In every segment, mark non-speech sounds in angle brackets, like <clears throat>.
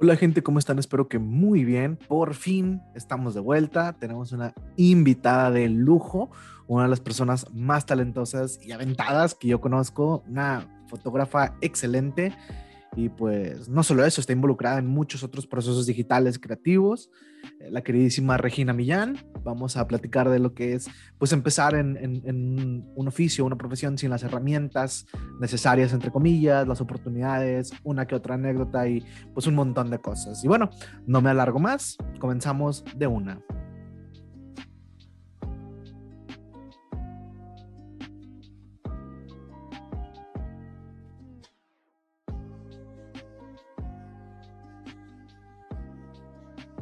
Hola gente, ¿cómo están? Espero que muy bien. Por fin estamos de vuelta. Tenemos una invitada de lujo, una de las personas más talentosas y aventadas que yo conozco, una fotógrafa excelente y pues no solo eso, está involucrada en muchos otros procesos digitales creativos. Eh, la queridísima Regina Millán, vamos a platicar de lo que es pues empezar en, en, un oficio, una profesión sin las herramientas necesarias, entre comillas, las oportunidades, una que otra anécdota y pues un montón de cosas. Y bueno, no me alargo más, comenzamos de una.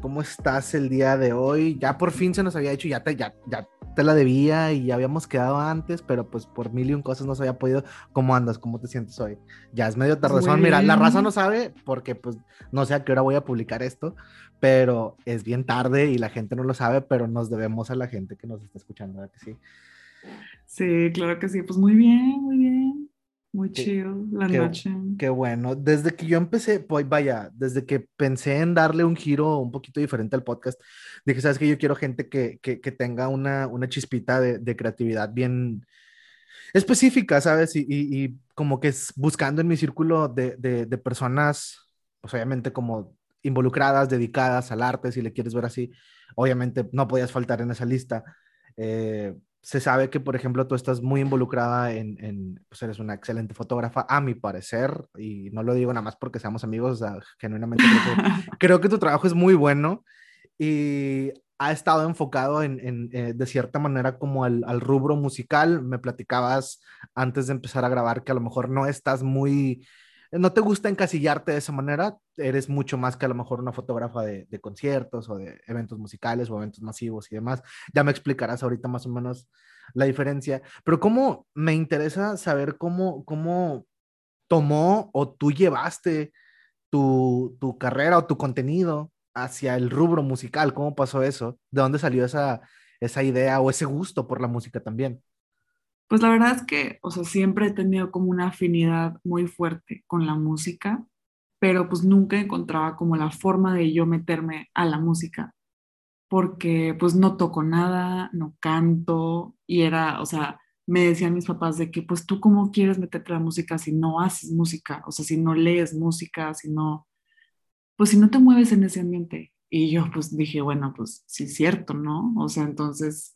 ¿Cómo estás el día de hoy? Ya por fin se nos había hecho, ya te, ya, ya te la debía y ya habíamos quedado antes, pero pues por mil y un cosas no se había podido. ¿Cómo andas? ¿Cómo te sientes hoy? Ya es medio tarde. Mira, la raza no sabe porque pues no sé a qué hora voy a publicar esto, pero es bien tarde y la gente no lo sabe, pero nos debemos a la gente que nos está escuchando, ¿verdad que sí? Sí, claro que sí. Pues muy bien, muy bien. Muy chido la noche. Qué bueno. Desde que yo empecé, pues vaya, desde que pensé en darle un giro un poquito diferente al podcast, dije, sabes que yo quiero gente que, que, que tenga una, una chispita de, de, creatividad bien específica, ¿sabes? Y, y, y, como que es buscando en mi círculo de, de, de personas, pues obviamente como involucradas, dedicadas al arte, si le quieres ver así, obviamente no podías faltar en esa lista. Eh, se sabe que, por ejemplo, tú estás muy involucrada en, en, pues eres una excelente fotógrafa, a mi parecer, y no lo digo nada más porque seamos amigos, o sea, genuinamente creo que, <laughs> creo que, tu trabajo es muy bueno y ha estado enfocado en, en eh, de cierta manera, como al, al, rubro musical. Me platicabas antes de empezar a grabar que a lo mejor no estás muy no te gusta encasillarte de esa manera, eres mucho más que a lo mejor una fotógrafa de, conciertos o de eventos musicales o eventos masivos y demás. Ya me explicarás ahorita más o menos la diferencia, pero cómo me interesa saber cómo, cómo tomó o tú llevaste tu, tu carrera o tu contenido hacia el rubro musical, cómo pasó eso, de dónde salió esa, esa idea o ese gusto por la música también. Pues la verdad es que, o sea, siempre he tenido como una afinidad muy fuerte con la música, pero pues nunca encontraba como la forma de yo meterme a la música, porque pues no toco nada, no canto, y era, o sea, me decían mis papás de que pues tú cómo quieres meterte a la música si no haces música, o sea, si no lees música, si no, pues si no te mueves en ese ambiente. Y yo pues dije, bueno, pues sí es cierto, ¿no? O sea, entonces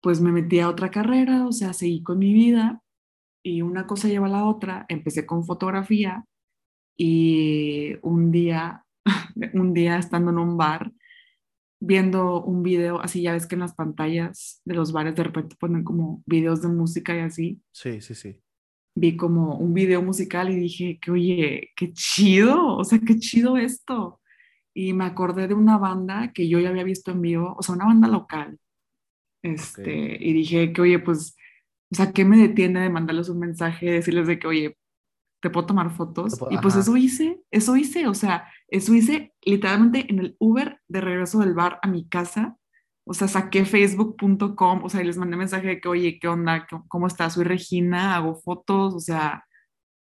pues me metí a otra carrera, o sea, seguí con mi vida y una cosa lleva a la otra. Empecé con fotografía y un día, <laughs> un día estando en un bar, viendo un video, así ya ves que en las pantallas de los bares de repente ponen como videos de música y así. Sí, sí, sí. Vi como un video musical y dije que, oye, qué chido, o sea, qué chido esto. Y me acordé de una banda que yo ya había visto en vivo, o sea, una banda local, este, okay. Y dije que, oye, pues, o sea, ¿qué me detiene de mandarles un mensaje, decirles de que, oye, te puedo tomar fotos? Puedo, y pues ajá. eso hice, eso hice, o sea, eso hice literalmente en el Uber de regreso del bar a mi casa. O sea, saqué facebook.com, o sea, y les mandé mensaje de que, oye, ¿qué onda? ¿Cómo estás? Soy Regina, hago fotos, o sea,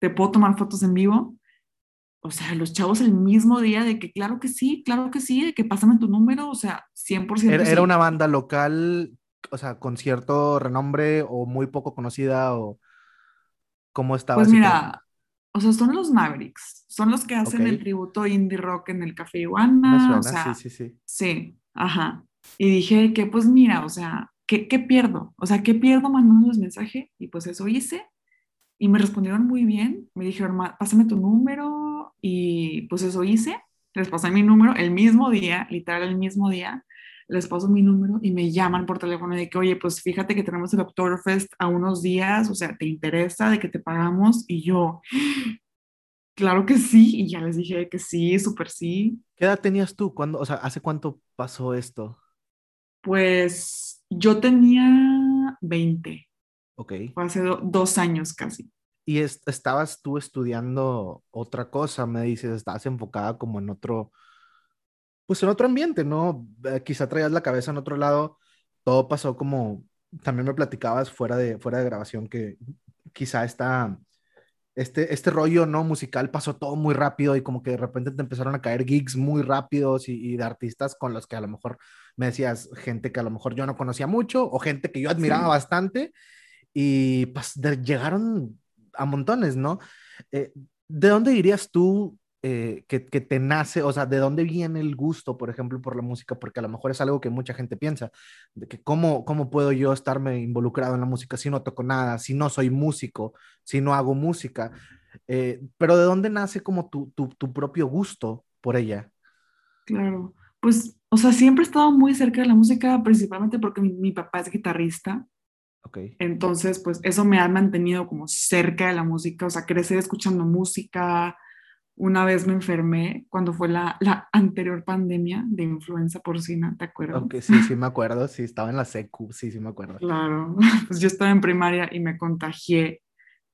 ¿te puedo tomar fotos en vivo? O sea, los chavos el mismo día de que claro que sí, claro que sí, de que pásame tu número, o sea, 100%. Era, sí. era una banda local, o sea, con cierto renombre o muy poco conocida o cómo estaba. Pues mira, o sea, son los Mavericks, son los que hacen okay. el tributo indie rock en el Café Iguana, o sea, sí, sí, sí. Sí, ajá. Y dije que pues mira, o sea, ¿qué, qué pierdo? O sea, ¿qué pierdo mandándoles mensaje? Y pues eso hice. Y me respondieron muy bien, me dijeron, pásame tu número, y pues eso hice, les pasé mi número el mismo día, literal el mismo día, les paso mi número y me llaman por teléfono de que, oye, pues fíjate que tenemos el Oktoberfest a unos días, o sea, ¿te interesa de que te pagamos? Y yo, <gasps> claro que sí, y ya les dije que sí, súper sí. ¿Qué edad tenías tú? ¿Cuándo, o sea, ¿hace cuánto pasó esto? Pues yo tenía 20. Ok. Fue hace do dos años casi y es, estabas tú estudiando otra cosa, me dices, estabas enfocada como en otro, pues en otro ambiente, ¿no? Eh, quizá traías la cabeza en otro lado, todo pasó como, también me platicabas fuera de, fuera de grabación que quizá esta, este, este rollo no musical pasó todo muy rápido y como que de repente te empezaron a caer gigs muy rápidos y, de artistas con los que a lo mejor me decías gente que a lo mejor yo no conocía mucho o gente que yo admiraba bastante y pues llegaron a montones, ¿no? Eh, ¿De dónde dirías tú eh, que, te nace, o sea, de dónde viene el gusto, por ejemplo, por la música, porque a lo mejor es algo que mucha gente piensa, de que cómo, cómo puedo yo estarme involucrado en la música si no toco nada, si no soy músico, si no hago música, eh, pero de dónde nace como tu, tu, tu, propio gusto por ella. Claro, pues, o sea, siempre he estado muy cerca de la música, principalmente porque mi papá es guitarrista. Okay. Entonces, pues eso me ha mantenido como cerca de la música, o sea, crecer escuchando música, una vez me enfermé cuando fue la, la anterior pandemia de influenza porcina, ¿te acuerdas? Ok, sí, sí me acuerdo, sí, estaba en la secu, sí, sí me acuerdo. Claro, <laughs> pues yo estaba en primaria y me contagié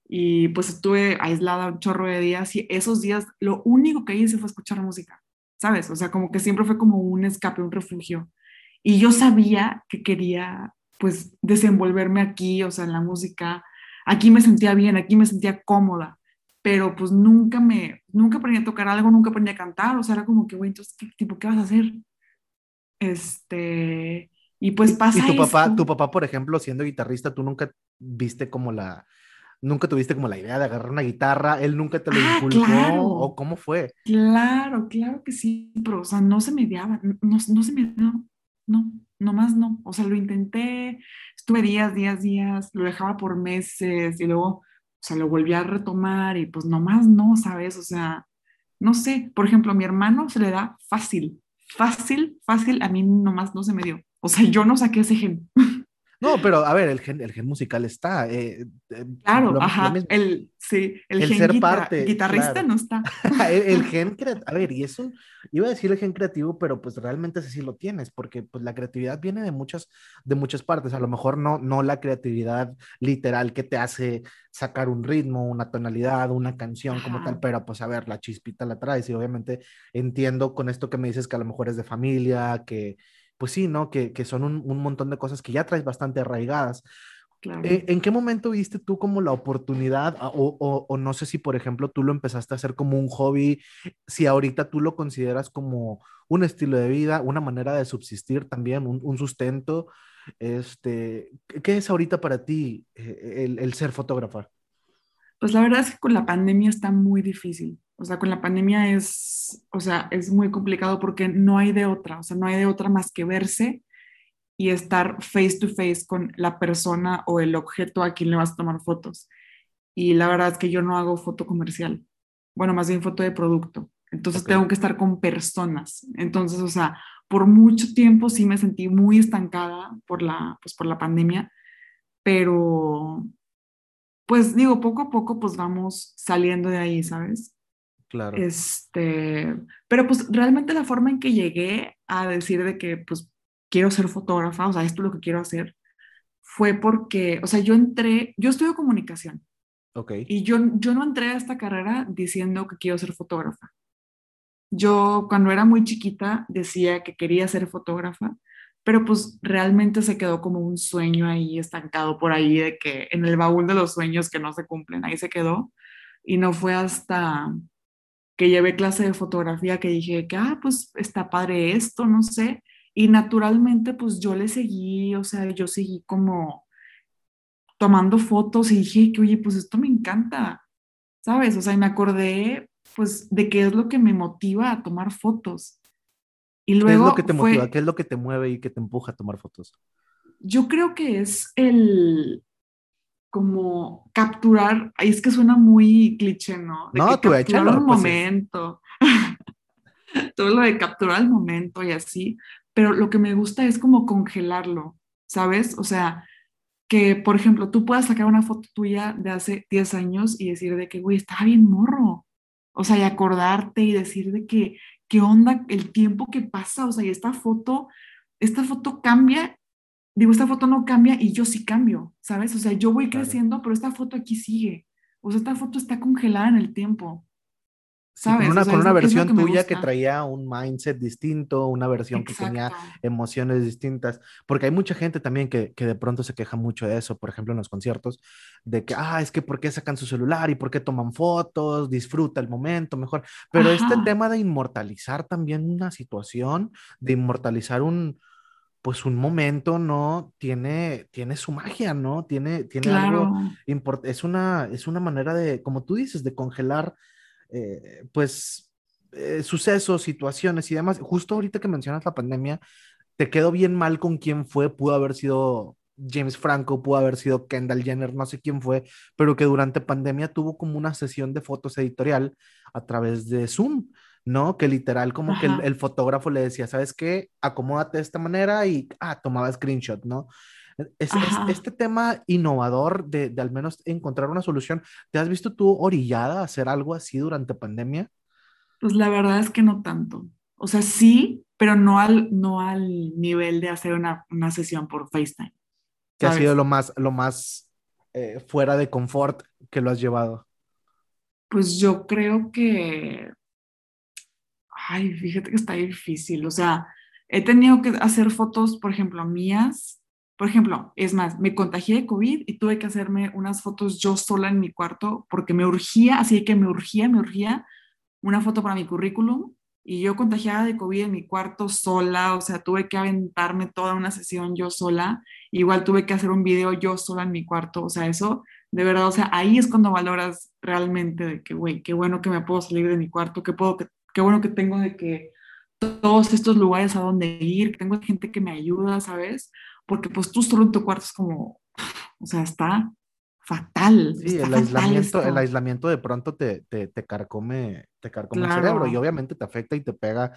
y pues estuve aislada un chorro de días y esos días lo único que hice fue escuchar música, ¿sabes? O sea, como que siempre fue como un escape, un refugio. Y yo sabía que quería pues desenvolverme aquí, o sea, en la música. Aquí me sentía bien, aquí me sentía cómoda pero pues nunca me, nunca aprendí a tocar algo, nunca aprendí a cantar, o sea, era como que, güey, entonces, ¿qué, tipo, ¿qué vas a hacer? Este, y pues pasa ¿Y tu papá, tu papá, por ejemplo, siendo guitarrista, tú nunca viste como la, nunca tuviste como la idea de agarrar una guitarra, él nunca te lo ah, inculcó, o cómo fue? Claro, claro que sí, pero, o sea, no se me daba, no, no se me, no, no, nomás no, o sea, lo intenté, estuve días, días, días, lo dejaba por meses, y luego o sea, lo volví a retomar y pues nomás no, ¿sabes? O sea, no sé, por ejemplo, a mi hermano se le da fácil, fácil, fácil, a mí nomás no se me dio. O sea, yo no saqué ese gen. No, pero a ver, el gen, el gen musical está. Eh, eh, claro, ajá. El, sí, el, gen ser parte, guitarrista no está. <laughs> el, <laughs> gen creativo, a ver, y eso, iba a decir el gen creativo, pero pues realmente sí lo tienes, porque pues la creatividad viene de muchas, de muchas partes. A lo mejor no, no la creatividad literal que te hace sacar un ritmo, una tonalidad, una canción como tal, pero pues a ver, la chispita la traes y obviamente entiendo con esto que me dices que a lo mejor es de familia, que pues sí, ¿no? Que, son un, montón de cosas que ya traes bastante arraigadas. Eh, ¿En qué momento viste tú como la oportunidad ah, o, no sé si, por ejemplo, tú lo empezaste a hacer como un hobby, si ahorita tú lo consideras como un estilo de vida, una manera de subsistir también, un, sustento? Este, ¿Qué es ahorita para ti eh, el, el ser fotógrafa? Pues la verdad es que con la pandemia está muy difícil. O sea, con la pandemia es, o sea, es muy complicado porque no hay de otra, o sea, no hay de otra más que verse y estar face to face con la persona o el objeto a quien le vas a tomar fotos. Y la verdad es que yo no hago foto comercial, bueno, más bien foto de producto. Entonces tengo que estar con personas. Entonces, o sea, por mucho tiempo sí me sentí muy estancada por la, pues, por la pandemia, pero pues digo, poco a poco pues vamos saliendo de ahí, ¿sabes? Claro. Este, pero pues realmente la forma en que llegué a decir de que pues quiero ser fotógrafa, o sea, esto es lo que quiero hacer, fue porque, o sea, yo entré, yo estudio comunicación. Ok. Y yo, yo no entré a esta carrera diciendo que quiero ser fotógrafa. Yo cuando era muy chiquita decía que quería ser fotógrafa, pero pues realmente se quedó como un sueño ahí estancado por ahí de que en el baúl de los sueños que no se cumplen, ahí se quedó. Y no fue hasta que llevé clase de fotografía que dije que, ah, pues está padre esto, no sé. Y naturalmente, pues yo le seguí, o sea, yo seguí como tomando fotos y dije que, oye, pues esto me encanta, ¿sabes? O sea, y me acordé, pues, de qué es lo que me motiva a tomar fotos. Y luego ¿Qué es lo que te motiva? ¿Qué es lo que te mueve y que te empuja a tomar fotos? Yo creo que es el, como capturar, ahí es que suena muy cliché, ¿no? no, tú échalo. un pues momento. <laughs> Todo lo de capturar el momento y así, pero lo que me gusta es como congelarlo, ¿sabes? O sea, que por ejemplo tú puedas sacar una foto tuya de hace 10 años y decir de que, güey, estaba bien morro. O sea, y acordarte y decir de que, ¿qué onda el tiempo que pasa? O sea, y esta foto, esta foto cambia digo, esta foto no cambia y yo sí cambio, ¿sabes? O sea, yo voy creciendo, pero esta foto aquí sigue. O sea, esta foto está congelada en el tiempo. con una, con una versión tuya que traía un mindset distinto, una versión que tenía emociones distintas, porque hay mucha gente también que, que, de pronto se queja mucho de eso, por ejemplo en los conciertos, de que, ah, es que ¿por qué sacan su celular y por qué toman fotos? Disfruta el momento mejor. Pero este tema de inmortalizar también una situación, de inmortalizar un, pues un momento, ¿no? Tiene, tiene su magia, ¿no? Tiene, tiene algo, es una, es una manera de, como tú dices, de congelar eh, pues, eh, sucesos, situaciones y demás. Justo ahorita que mencionas la pandemia, te quedó bien mal con quién fue, pudo haber sido James Franco, pudo haber sido Kendall Jenner, no sé quién fue, pero que durante pandemia tuvo como una sesión de fotos editorial a través de Zoom, ¿no? Que literal como que el, fotógrafo le decía, ¿sabes qué? Acomódate de esta manera y, ah, tomaba screenshot, ¿no? Es, este tema innovador de, de, al menos encontrar una solución, ¿te has visto tú orillada a hacer algo así durante pandemia? Pues la verdad es que no tanto. O sea, sí, pero no al, no al nivel de hacer una, una sesión por FaceTime. ¿Qué ha sido lo más, lo más eh, fuera de confort que lo has llevado? Pues yo creo que, ay, fíjate que está difícil. O sea, he tenido que hacer fotos, por ejemplo, mías por ejemplo, es más, me contagié de COVID y tuve que hacerme unas fotos yo sola en mi cuarto porque me urgía, así que me urgía, me urgía una foto para mi currículum y yo contagiada de COVID en mi cuarto sola, o sea, tuve que aventarme toda una sesión yo sola, igual tuve que hacer un video yo sola en mi cuarto, o sea, eso de verdad, o sea, ahí es cuando valoras realmente de que, güey, qué bueno que me puedo salir de mi cuarto, qué, puedo, qué bueno que tengo de que todos estos lugares a donde ir, que tengo gente que me ayuda, ¿sabes? porque pues tú solo en tu cuarto es como, o sea, está fatal. Sí, el, aislamiento, el aislamiento de pronto te, te, te carcome, te carcome el cerebro y obviamente te afecta y te pega,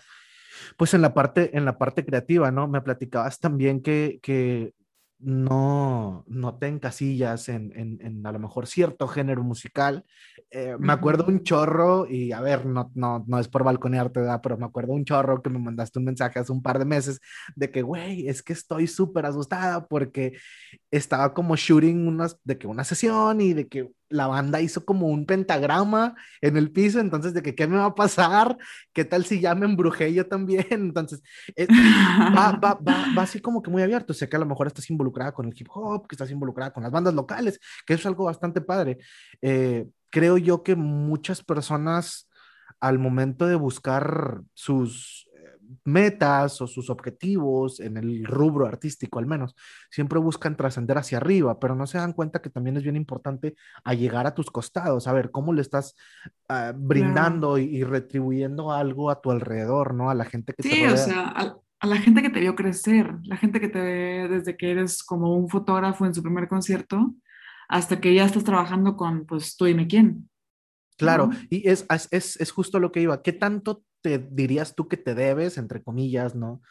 pues en la parte, en la parte creativa, ¿no? Me platicabas también que, que no, no te encasillas en, en, en, a lo mejor cierto género musical. Eh, me acuerdo un chorro, y a ver, no, no, no es por balconearte, ¿verdad? pero me acuerdo un chorro que me mandaste un mensaje hace un par de meses de que, güey, es que estoy súper asustada porque estaba como shooting unas, de que una sesión y de que la banda hizo como un pentagrama en el piso, entonces de que qué me va a pasar, qué tal si ya me embrujé yo también, <laughs> entonces eh, va, <laughs> va, va, va, así como que muy abierto, sé que a lo mejor estás involucrada con el hip hop, que estás involucrada con las bandas locales, que eso es algo bastante padre. Eh, creo yo que muchas personas al momento de buscar sus metas o sus objetivos en el rubro artístico al menos, siempre buscan trascender hacia arriba, pero no se dan cuenta que también es bien importante a llegar a tus costados, a ver cómo le estás ah, brindando y, retribuyendo algo a tu alrededor, ¿no? A la gente que te Sí, o sea, a, la gente que te vio crecer, la gente que te ve desde que eres como un fotógrafo en su primer concierto hasta que ya estás trabajando con, pues, tú dime quién. Claro, y es, es, es, justo lo que iba. ¿Qué tanto te dirías tú que te debes, entre comillas, ¿no?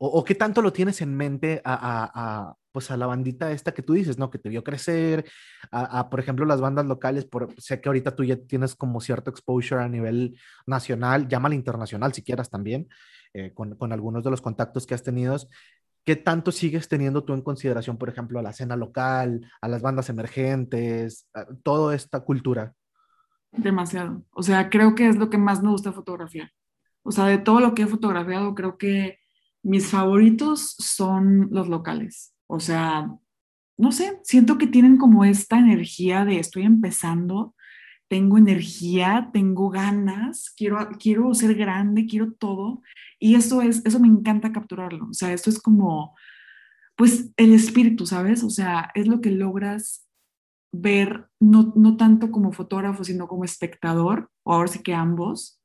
O, qué tanto lo tienes en mente a, pues a la bandita esta que tú dices, ¿no? Que te vio crecer, a, por ejemplo, las bandas locales, por, sé que ahorita tú ya tienes como cierto exposure a nivel nacional, llámalo internacional si quieras también, eh, con, con, algunos de los contactos que has tenido. ¿Qué tanto sigues teniendo tú en consideración, por ejemplo, a la escena local, a las bandas emergentes, toda esta cultura? Demasiado. O sea, creo que es lo que más me gusta fotografiar. O sea, de todo lo que he fotografiado, creo que mis favoritos son los locales. O sea, no sé, siento que tienen como esta energía de estoy empezando, tengo energía, tengo ganas, quiero, quiero ser grande, quiero todo. Y eso es, eso me encanta capturarlo. O sea, esto es como, pues, el espíritu, ¿sabes? O sea, es lo que logras ver, no, no tanto como fotógrafo, sino como espectador, o ahora sí que ambos.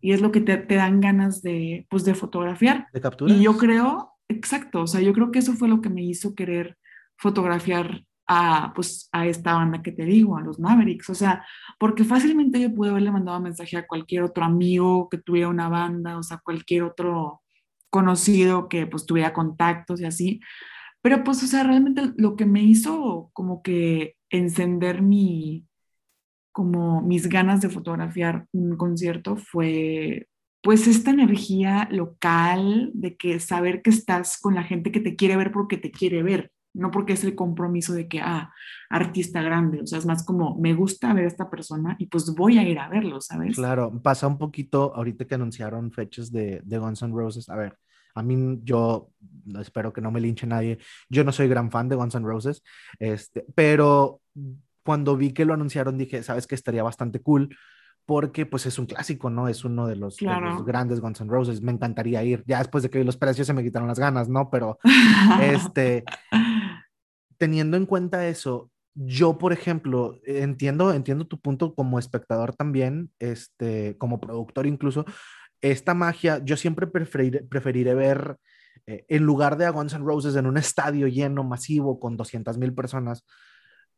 Y es lo que te, te, dan ganas de, pues, de fotografiar. De capturar. Y yo creo, exacto, o sea, yo creo que eso fue lo que me hizo querer fotografiar a, pues, a esta banda que te digo, a los Mavericks. O sea, porque fácilmente yo pude haberle mandado mensaje a cualquier otro amigo que tuviera una banda, o sea, cualquier otro conocido que pues tuviera contactos y así. Pero pues, o sea, realmente lo que me hizo como que encender mi, como mis ganas de fotografiar un concierto fue pues esta energía local de que saber que estás con la gente que te quiere ver porque te quiere ver, no porque es el compromiso de que, ah, artista grande, o sea, es más como, me gusta ver a esta persona y pues voy a ir a verlo, ¿sabes? Claro, pasa un poquito ahorita que anunciaron fechas de, de Guns N' Roses. A ver, a mí yo espero que no me linche nadie. Yo no soy gran fan de Guns N' Roses, este, pero cuando vi que lo anunciaron dije, sabes que estaría bastante cool porque pues es un clásico, ¿no? Es uno de los, grandes Guns N' Roses. Me encantaría ir. Ya después de que vi los precios se me quitaron las ganas, ¿no? Pero este, <laughs> teniendo en cuenta eso, yo, por ejemplo, entiendo, entiendo tu punto como espectador también, este, como productor incluso. Esta magia, yo siempre preferiré, preferiré ver, eh, en lugar de a Guns N' Roses en un estadio lleno, masivo, con 200 mil personas,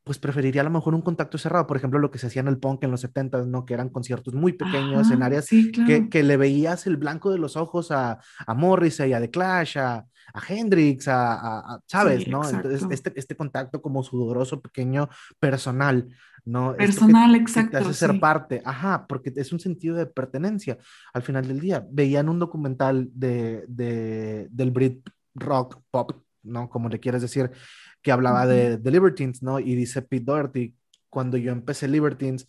pues preferiría a lo mejor un contacto cerrado, por ejemplo, lo que se hacía en el punk en los 70, ¿no? Que eran conciertos muy pequeños en áreas que, que, le veías el blanco de los ojos a, a Morrissey, a The Clash, a, a Hendrix, a, ¿sabes? ¿no? Entonces, este, este contacto como sudoroso, pequeño, personal, ¿no? Personal, exacto. te hace ser parte, ajá, porque es un sentido de pertenencia al final del día. Veían un documental de, de, del Brit rock, pop, ¿no? Como le quieres decir, que hablaba de, de, Libertines, ¿no? Y dice Pete Doherty, cuando yo empecé Libertines,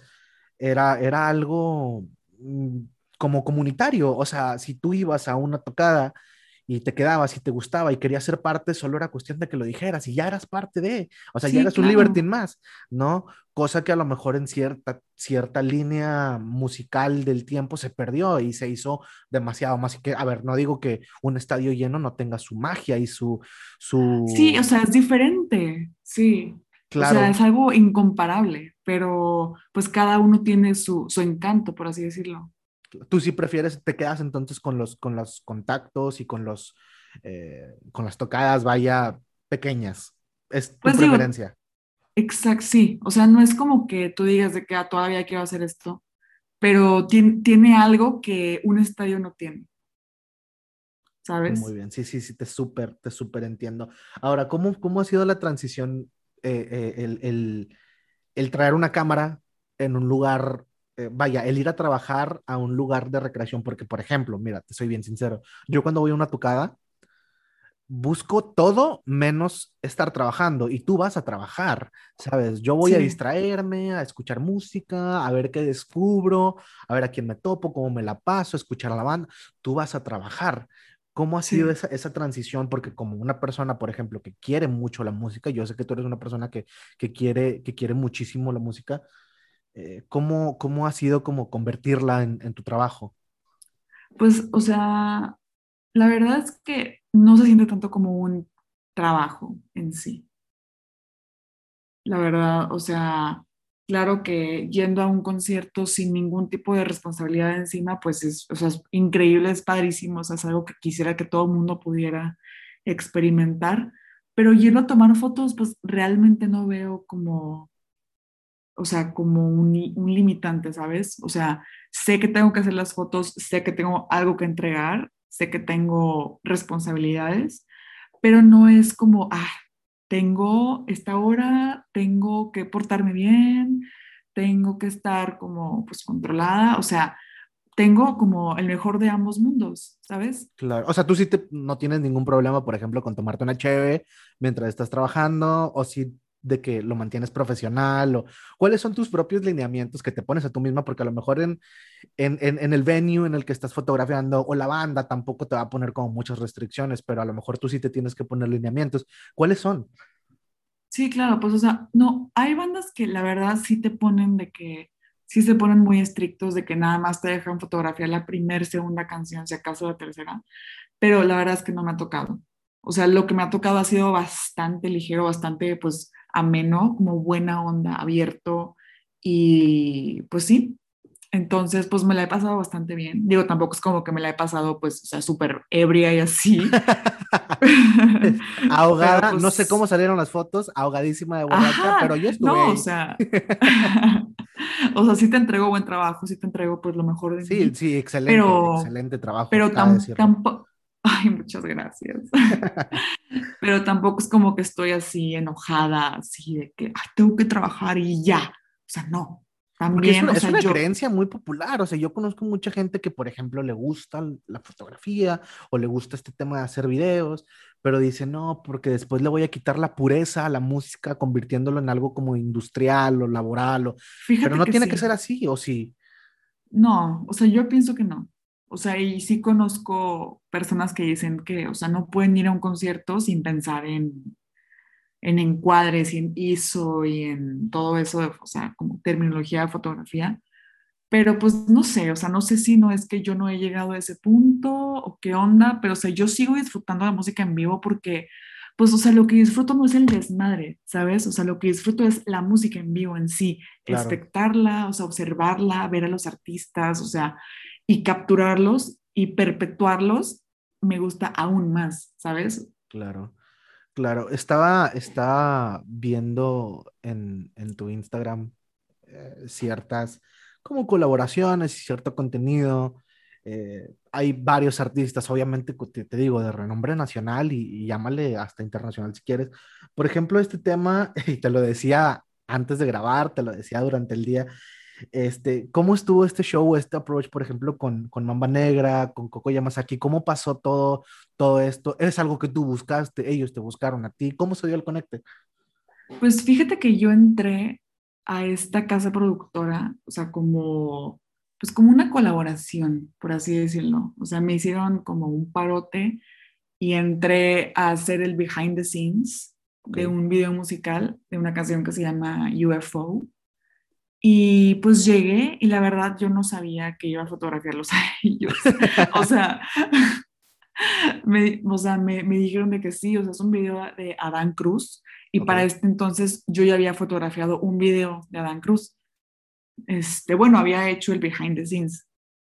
era, era algo mm, como comunitario, o sea, si tú ibas a una tocada y te quedabas y te gustaba y querías ser parte, solo era cuestión de que lo dijeras y ya eras parte de, o sea, ya eras un Libertine más, ¿no? Cosa que a lo mejor en cierta, cierta línea musical del tiempo se perdió y se hizo demasiado más. que, a ver, no digo que un estadio lleno no tenga su magia y su... su... Sí, o sea, es diferente, sí. Claro. O sea, es algo incomparable, pero pues cada uno tiene su, su encanto, por así decirlo tú sí prefieres, te quedas entonces con los, con los contactos y con los, eh, con las tocadas, vaya, pequeñas. Es tu pues preferencia. Exacto, sí. O sea, no es como que tú digas de que ah, todavía quiero hacer esto, pero tiene, tiene algo que un estadio no tiene. ¿Sabes? Muy bien, sí, sí, sí, te súper, te súper entiendo. Ahora, ¿cómo, ¿cómo ha sido la transición, eh, eh, el, el, el traer una cámara en un lugar eh, vaya, el ir a trabajar a un lugar de recreación, porque por ejemplo, mira, te soy bien sincero, yo cuando voy a una tucada, busco todo menos estar trabajando y tú vas a trabajar, ¿sabes? Yo voy a distraerme, a escuchar música, a ver qué descubro, a ver a quién me topo, cómo me la paso, escuchar a la banda, tú vas a trabajar. ¿Cómo ha sido esa, esa, transición? Porque como una persona, por ejemplo, que quiere mucho la música, yo sé que tú eres una persona que, que quiere, que quiere muchísimo la música, eh, ¿cómo, ¿cómo, ha sido como convertirla en, tu trabajo? Pues, o sea, la verdad es que no se siente tanto como un trabajo en sí. La verdad, o sea, claro que yendo a un concierto sin ningún tipo de responsabilidad encima, pues es, o sea, es increíble, es padrísimo, o es algo que quisiera que todo el mundo pudiera experimentar, pero yendo a tomar fotos, pues realmente no veo como o sea, como un, limitante, ¿sabes? O sea, sé que tengo que hacer las fotos, sé que tengo algo que entregar, sé que tengo responsabilidades, pero no es como, ah, tengo esta hora, tengo que portarme bien, tengo que estar como pues controlada, o sea, tengo como el mejor de ambos mundos, ¿sabes? Claro, o sea, tú sí te, no tienes ningún problema, por ejemplo, con tomarte una cheve mientras estás trabajando, o si de que lo mantienes profesional o cuáles son tus propios lineamientos que te pones a tú misma, porque a lo mejor en, en, en, el venue en el que estás fotografiando o la banda tampoco te va a poner como muchas restricciones, pero a lo mejor tú sí te tienes que poner lineamientos. ¿Cuáles son? Sí, claro, pues o sea, no, hay bandas que la verdad sí te ponen de que, sí se ponen muy estrictos de que nada más te dejan fotografiar la primera, segunda canción, si acaso la tercera, pero la verdad es que no me ha tocado. O sea, lo que me ha tocado ha sido bastante ligero, bastante pues ameno, como buena onda, abierto y pues sí. Entonces, pues me la he pasado bastante bien. Digo, tampoco es como que me la he pasado, pues, o sea, súper ebria y así. <laughs> Ahogada, no sé pues cómo salieron las fotos, ahogadísima de borracha, pero yo estuve. No, o sea. <laughs> <laughs> o sea, sí te entrego buen trabajo, sí te entrego pues lo mejor de sí, mí. Sí, excelente, excelente trabajo. Pero tampoco, <laughs> Ay, muchas gracias. <laughs> Pero tampoco es como que estoy así enojada, así de que tengo que trabajar y ya. O sea, no. También, es, una, creencia muy popular. O sea, yo conozco mucha gente que, por ejemplo, le gusta la fotografía o le gusta este tema de hacer videos, pero dice, no, porque después le voy a quitar la pureza a la música, convirtiéndolo en algo como industrial o laboral, o... pero no tiene que ser así, ¿o sí? No, o sea, yo pienso que no. O sea, y sí conozco personas que dicen que, o sea, no pueden ir a un concierto sin pensar en, en encuadres y en ISO y en todo eso, o sea, como terminología de fotografía. Pero pues no sé, o sea, no sé si no es que yo no he llegado a ese punto o qué onda, pero o sea, yo sigo disfrutando la música en vivo porque, pues, o sea, lo que disfruto no es el desmadre, ¿sabes? O sea, lo que disfruto es la música en vivo en sí, espectarla, o sea, observarla, ver a los artistas, o sea, y capturarlos y perpetuarlos, me gusta aún más, ¿sabes? Claro. Claro, estaba, estaba viendo en, tu Instagram eh, ciertas como colaboraciones y cierto contenido. Eh, hay varios artistas, obviamente, te, te, digo, de renombre nacional y, llámale hasta internacional si quieres. Por ejemplo, este tema, <laughs> y te lo decía antes de grabar, te lo decía durante el día, este, ¿cómo estuvo este show, este approach, por ejemplo, con, con Mamba Negra, con Coco Yamasaki? ¿Cómo pasó todo, todo esto? ¿Es algo que tú buscaste? ¿Ellos te buscaron a ti? ¿Cómo se dio el conecte? Pues fíjate que yo entré a esta casa productora, o sea, como, pues como una colaboración, por así decirlo. O sea, me hicieron como un parote y entré a hacer el behind the scenes de un video musical de una canción que se llama UFO. Y pues llegué y la verdad yo no sabía que iba a fotografiarlos a <laughs> ellos. o sea, <laughs> me, o sea me, me, dijeron de que sí, o sea, es un video de Adán Cruz, y para este entonces yo ya había fotografiado un video de Adán Cruz. Este, bueno, había hecho el behind the scenes.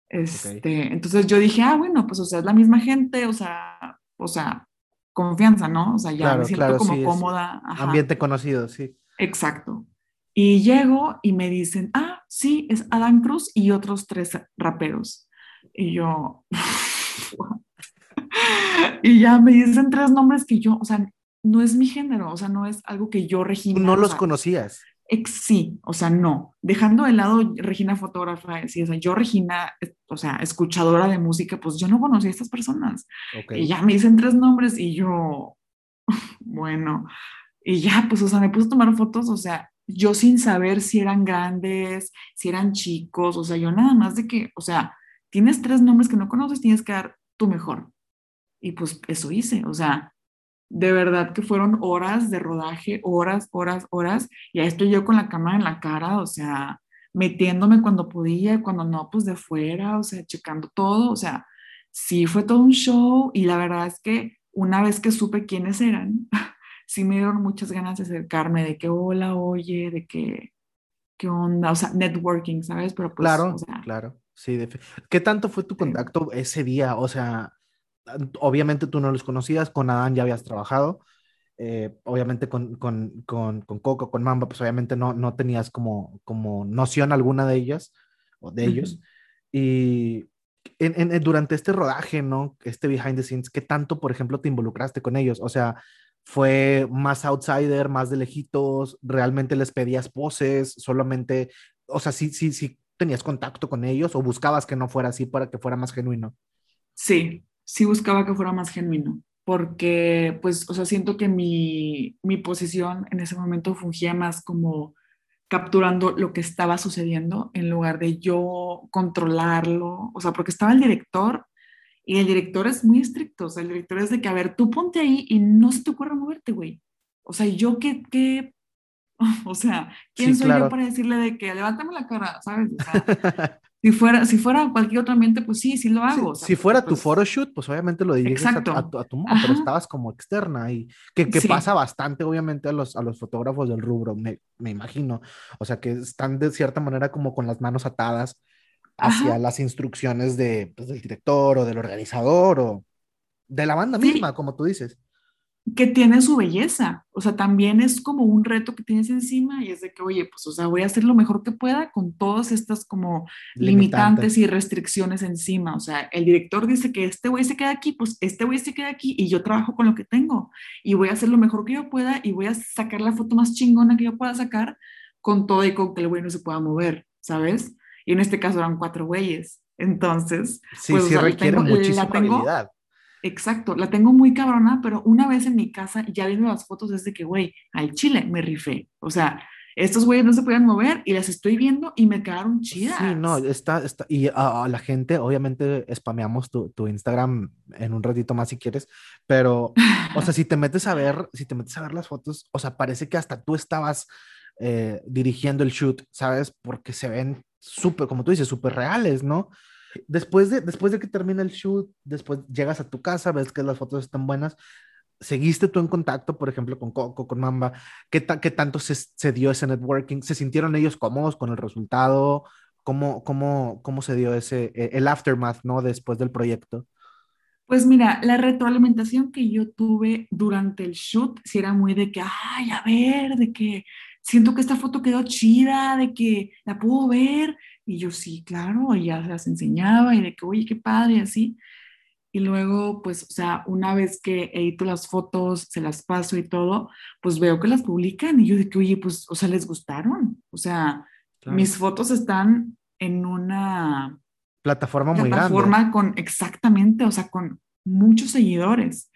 Este, Entonces yo dije, ah, bueno, pues o sea, es la misma gente, o sea, o sea, confianza, ¿no? O sea, ya me siento como cómoda. Ambiente conocido, sí. Exacto. Y llego y me dicen, ah, sí, es Adán Cruz y otros tres raperos. Y yo, <laughs> y ya me dicen tres nombres que yo, o sea, no es mi género, o sea, no es algo que yo, Regina. No los conocías. sí, o sea, no. Dejando de lado Regina fotógrafa, sí, o sea, yo, Regina, o sea, escuchadora de música, pues yo no conocía a estas personas. Y ya me dicen tres nombres y yo, <laughs> bueno, y ya, pues, o sea, me puse a tomar fotos, o sea, yo sin saber si eran grandes, si eran chicos, o sea, yo nada más de que, o sea, tienes tres nombres que no conoces, tienes que dar tu mejor. Y pues eso hice, o sea, de verdad que fueron horas de rodaje, horas, horas, horas, y ahí estoy yo con la cámara en la cara, o sea, metiéndome cuando podía, cuando no, pues de fuera, o sea, checando todo, o sea, sí fue todo un show y la verdad es que una vez que supe quiénes eran, <laughs> sí me dieron muchas ganas de acercarme, de que hola, oye, de que, qué onda, o sea, networking, ¿sabes? Pero pues, claro, claro, sí. ¿Qué tanto fue tu contacto ese día? O sea, obviamente tú no los conocías, con Adán ya habías trabajado, eh, obviamente con, con, con, con, Coco, con Mamba, pues obviamente no, no tenías como, como noción alguna de ellas o de ellos. Y en, en, durante este rodaje, ¿no? Este behind the scenes, ¿qué tanto, por ejemplo, te involucraste con ellos? O sea, ¿fue más outsider, más de lejitos? ¿Realmente les pedías poses? ¿Solamente, o sea, sí, sí, sí tenías contacto con ellos o buscabas que no fuera así para que fuera más genuino? Sí, sí buscaba que fuera más genuino, porque pues, o sea, siento que mi, mi posición en ese momento fungía más como capturando lo que estaba sucediendo en lugar de yo controlarlo, o sea, porque estaba el director y el director es muy estricto, o sea, el director es de que, a ver, tú ponte ahí y no se te ocurra moverte, güey. O sea, yo qué, qué, <laughs> o sea, ¿quién soy yo para decirle de que levántame la cara, ¿sabes? O sea, <laughs> Si fuera, si fuera cualquier otro ambiente, pues sí, sí lo hago. si fuera tu pues photoshoot, pues obviamente lo diriges a, tu, a tu modo, pero estabas como externa y que, que pasa bastante, obviamente, a los, a los fotógrafos del rubro, me, me, imagino. O sea, que están de cierta manera como con las manos atadas hacia las instrucciones de, pues, del director o del organizador o de la banda misma, como tú dices que tiene su belleza. O sea, también es como un reto que tienes encima y es de que, oye, pues, o sea, voy a hacer lo mejor que pueda con todas estas como limitantes y restricciones encima. O sea, el director dice que este güey se queda aquí, pues este güey se queda aquí y yo trabajo con lo que tengo y voy a hacer lo mejor que yo pueda y voy a sacar la foto más chingona que yo pueda sacar con todo y con que el güey no se pueda mover, ¿sabes? Y en este caso eran cuatro güeyes. Entonces, sí, pues, sí requiere muchísima habilidad Exacto, la tengo muy cabrona, pero una vez en mi casa, ya viendo las fotos, es de que, güey, al chile me rifé. O sea, estos güeyes no se podían mover y las estoy viendo y me quedaron chidas. Sí, no, está, está y a, la gente, obviamente, spameamos tu, tu, Instagram en un ratito más si quieres, pero, o sea, si te metes a ver, si te metes a ver las fotos, o sea, parece que hasta tú estabas eh, dirigiendo el shoot, ¿sabes? Porque se ven súper, como tú dices, súper reales, ¿no? Después de, después de que termina el shoot, después llegas a tu casa, ves que las fotos están buenas, ¿seguiste tú en contacto, por ejemplo, con Coco, con Mamba? ¿Qué, qué tanto se, se, dio ese networking? ¿Se sintieron ellos cómodos con el resultado? ¿Cómo, cómo, cómo se dio ese, e, el aftermath, ¿no? Después del proyecto. Pues mira, la retroalimentación que yo tuve durante el shoot, si era muy de que, ay, a ver, de que siento que esta foto quedó chida, de que la puedo ver. Y yo sí, claro, y ya las enseñaba y de que, oye, qué padre, y así. Y luego, pues, o sea, una vez que edito las fotos, se las paso y todo, pues veo que las publican y yo de que, oye, pues, o sea, les gustaron. O sea, mis fotos están en una plataforma muy plataforma grande. con, exactamente, o sea, con muchos seguidores.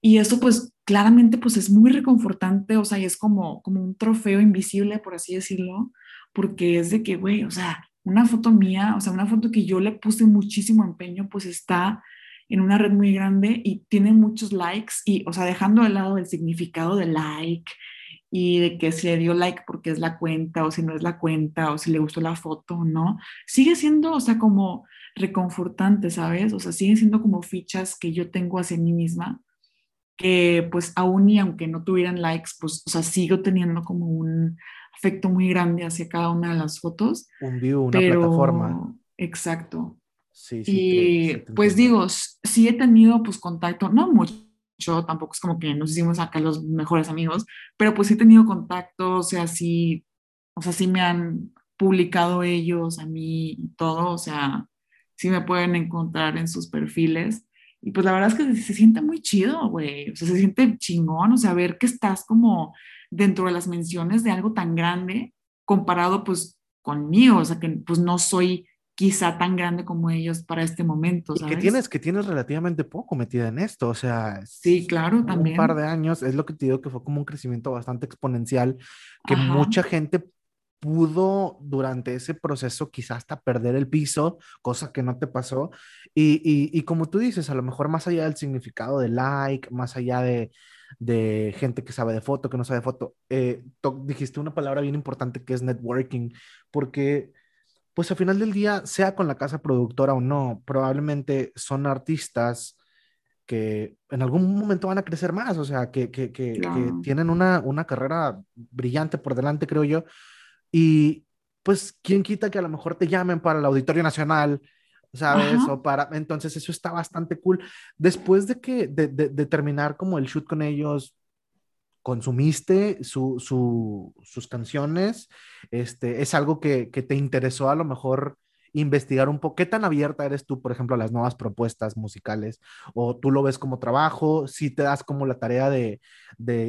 Y eso, pues, claramente, pues, es muy reconfortante, o sea, y es como, como un trofeo invisible, por así decirlo, porque es de que, güey, o sea, una foto mía, o sea, una foto que yo le puse muchísimo empeño, pues está en una red muy grande y tiene muchos likes y, o sea, dejando de lado el significado de like y de que si le dio like porque es la cuenta o si no es la cuenta o si le gustó la foto o no, sigue siendo, o sea, como reconfortante, ¿sabes? O sea, sigue siendo como fichas que yo tengo hacia mí misma que pues aún y aunque no tuvieran likes, pues, o sea, sigo teniendo como un afecto muy grande hacia cada una de las fotos. Un view, una plataforma. Exacto. Sí, sí. Y pues digo, sí he tenido pues contacto, no mucho, tampoco es como que nos hicimos acá los mejores amigos, pero pues sí he tenido contacto, o sea, sí, o sea, sí me han publicado ellos a mí y todo, o sea, sí me pueden encontrar en sus perfiles. Y pues la verdad es que se, siente muy chido, güey. O sea, se siente chingón, o sea, ver que estás como dentro de las menciones de algo tan grande comparado pues conmigo, o sea, que pues no soy quizá tan grande como ellos para este momento, ¿sabes? que tienes, que tienes relativamente poco metida en esto, o sea, sí, claro, también. Un par de años, es lo que te digo que fue como un crecimiento bastante exponencial, que mucha gente pudo durante ese proceso quizás hasta perder el piso, cosa que no te pasó. Y, y, como tú dices, a lo mejor más allá del significado de like, más allá de, de gente que sabe de foto, que no sabe de foto, eh, dijiste una palabra bien importante que es networking, porque pues al final del día, sea con la casa productora o no, probablemente son artistas que en algún momento van a crecer más, o sea, que, que, que, que tienen una, una carrera brillante por delante, creo yo, y pues, ¿quién quita que a lo mejor te llamen para el Auditorio Nacional? ¿Sabes? O para, entonces eso está bastante cool. Después de que, de, de, terminar como el shoot con ellos, consumiste su, su, sus canciones, este, es algo que, que, te interesó a lo mejor investigar un poco, ¿qué tan abierta eres tú, por ejemplo, a las nuevas propuestas musicales? ¿O tú lo ves como trabajo? ¿Si te das como la tarea de,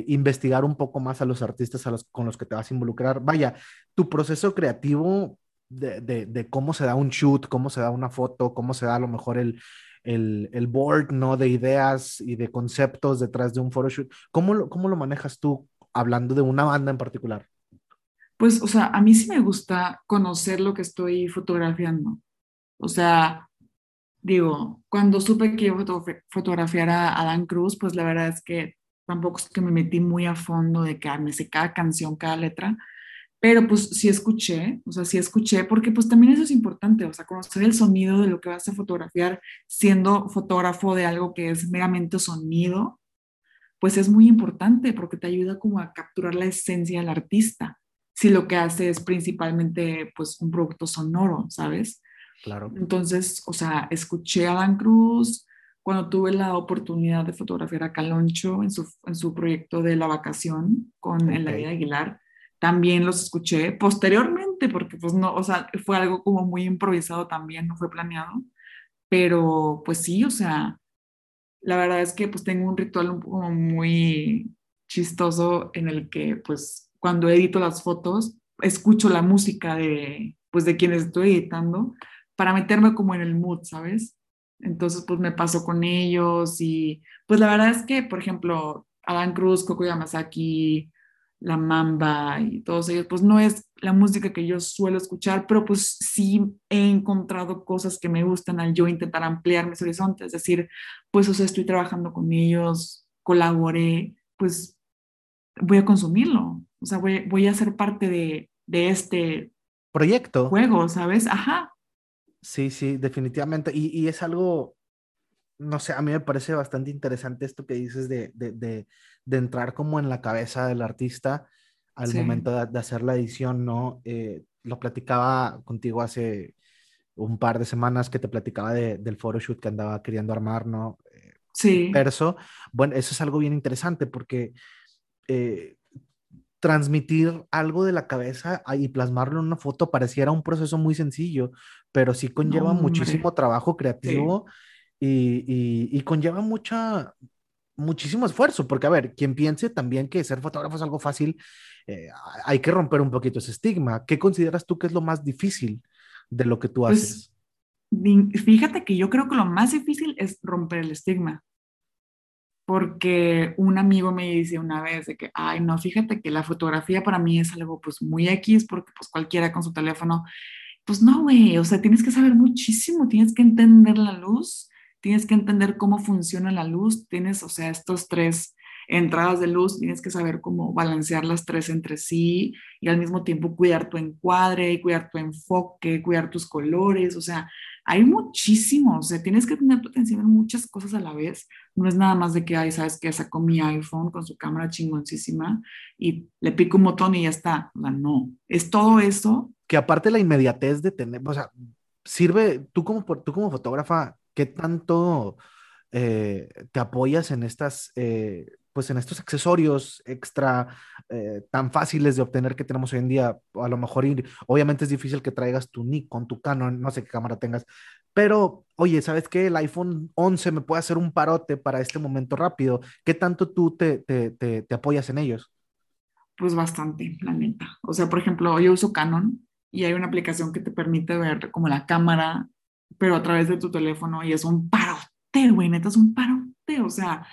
investigar un poco más a los artistas a los, con los que te vas a involucrar? Vaya, tu proceso creativo de, cómo se da un shoot, cómo se da una foto, cómo se da a lo mejor el, el, el board, ¿no? De ideas y de conceptos detrás de un photoshoot. ¿Cómo ¿Cómo lo manejas tú hablando de una banda en particular? Pues, o sea, a mí sí me gusta conocer lo que estoy fotografiando. O sea, digo, cuando supe que iba a fotografiar a Dan Cruz, pues la verdad es que tampoco es que me metí muy a fondo de que me sé cada canción, cada letra, pero pues sí escuché, o sea, sí escuché, porque pues también eso es importante, o sea, conocer el sonido de lo que vas a fotografiar siendo fotógrafo de algo que es meramente sonido, pues es muy importante porque te ayuda como a capturar la esencia del artista si lo que hace es principalmente pues un producto sonoro, ¿sabes? Claro. Entonces, o sea, escuché a Dan Cruz cuando tuve la oportunidad de fotografiar a Caloncho en su, en su proyecto de La Vacación con okay. Eladia Aguilar. También los escuché posteriormente porque pues no, o sea, fue algo como muy improvisado también, no fue planeado. Pero pues sí, o sea, la verdad es que pues tengo un ritual un poco muy chistoso en el que pues cuando edito las fotos, escucho la música de, pues, de quienes estoy editando para meterme como en el mood, ¿sabes? Entonces, pues me pasó con ellos y pues la verdad es que, por ejemplo, Adán Cruz, Coco Yamasaki, La Mamba y todos ellos, pues no es la música que yo suelo escuchar, pero pues sí he encontrado cosas que me gustan al yo intentar ampliar mis horizontes, es decir, pues o sea, estoy trabajando con ellos, colaboré, pues voy a consumirlo, o sea, voy, voy a ser parte de, de este proyecto. Juego, ¿sabes? Ajá. Sí, sí, definitivamente. Y, y, es algo, no sé, a mí me parece bastante interesante esto que dices de, de, de, de entrar como en la cabeza del artista al Sí. momento de, hacer la edición, ¿no? Eh, lo platicaba contigo hace un par de semanas que te platicaba de, del photoshoot que andaba queriendo armar, ¿no? Eh, Sí. Perso. Bueno, eso es algo bien interesante porque eh, transmitir algo de la cabeza y plasmarlo en una foto pareciera un proceso muy sencillo, pero sí conlleva muchísimo trabajo Sí. creativo y, y, y conlleva mucha, muchísimo esfuerzo, porque a ver, quien piense también que ser fotógrafo es algo fácil, eh, hay que romper un poquito ese estigma. ¿Qué consideras tú que es lo más difícil de lo que tú Pues, haces? Fíjate que yo creo que lo más difícil es romper el estigma, porque un amigo me dice una vez de que, ay, no, fíjate que la fotografía para mí es algo pues muy X, porque pues cualquiera con su teléfono, pues no, güey, o sea, tienes que saber muchísimo, tienes que entender la luz, tienes que entender cómo funciona la luz, tienes, o sea, estos tres entradas de luz, tienes que saber cómo balancear las tres entre sí y al mismo tiempo cuidar tu encuadre, cuidar tu enfoque, cuidar tus colores, o sea, hay muchísimo, o sea, tienes que tener tu atención en muchas cosas a la vez. No es nada más de que, ay, sabes que sacó mi iPhone con su cámara chingoncísima y le pico un botón y ya está. No, es todo eso. Que aparte la inmediatez de tener, o sea, sirve, tú como, tú como fotógrafa, ¿qué tanto eh, te apoyas en estas, eh, pues en estos accesorios extra eh, tan fáciles de obtener que tenemos hoy en día? A lo mejor ir, obviamente es difícil que traigas tu Nikon, tu Canon, no sé qué cámara tengas, pero oye, ¿sabes qué? El iPhone 11 me puede hacer un parote para este momento rápido. ¿Qué tanto tú te, te, te, te apoyas en ellos? Pues bastante, la neta. O sea, por ejemplo, yo uso Canon y hay una aplicación que te permite ver como la cámara, pero a través de tu teléfono y es un parote, güey, neta, es un parote. O sea,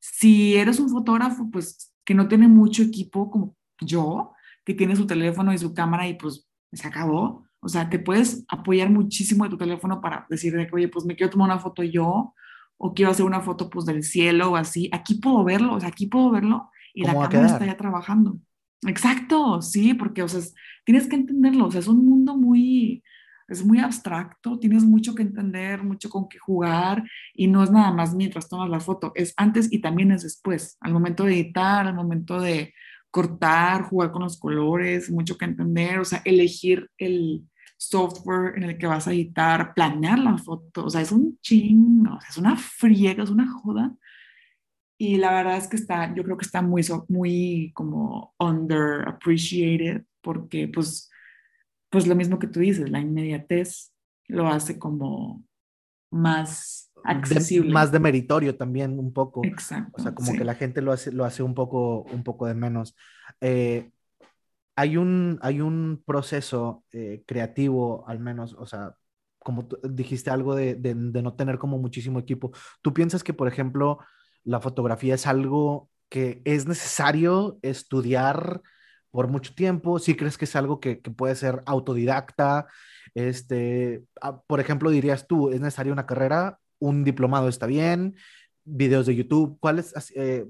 si eres un fotógrafo, pues que no tiene mucho equipo como yo, que tiene su teléfono y su cámara y pues se acabó. O sea, te puedes apoyar muchísimo de tu teléfono para decir de que, oye, pues me quiero tomar una foto yo o quiero hacer una foto pues del cielo o así. Aquí puedo verlo, o sea, aquí puedo verlo y la ¿Cómo va a cámara está ya trabajando. Exacto, sí, porque, o sea, es- tienes que entenderlo, o sea, es un mundo muy, es muy abstracto, tienes mucho que entender, mucho con qué jugar y no es nada más mientras tomas la foto, es antes y también es después, al momento de editar, al momento de cortar, jugar con los colores, mucho que entender, o sea, elegir el software en el que vas a editar, planear la foto, o sea, es un chingo, o sea, es una friega, es una joda. Y la verdad es que está, yo creo que está muy, muy como underappreciated porque pues, pues lo mismo que tú dices, la inmediatez lo hace como más De- accesible. más de meritorio también un poco. Exacto. O sea, como sí. que la gente lo hace, lo hace un poco, un poco de menos. Eh, hay un, hay un proceso eh, creativo, al menos, o sea, como tú dijiste algo de, de, de no tener como muchísimo equipo. ¿Tú piensas que, por ejemplo, la fotografía es algo que es necesario estudiar por mucho tiempo? ¿Sí crees que es algo que, que puede ser autodidacta? Este, ah, por ejemplo, dirías tú, ¿es necesaria una carrera? ¿Un diplomado está bien? ¿Videos de YouTube? ¿Cuáles? Eh,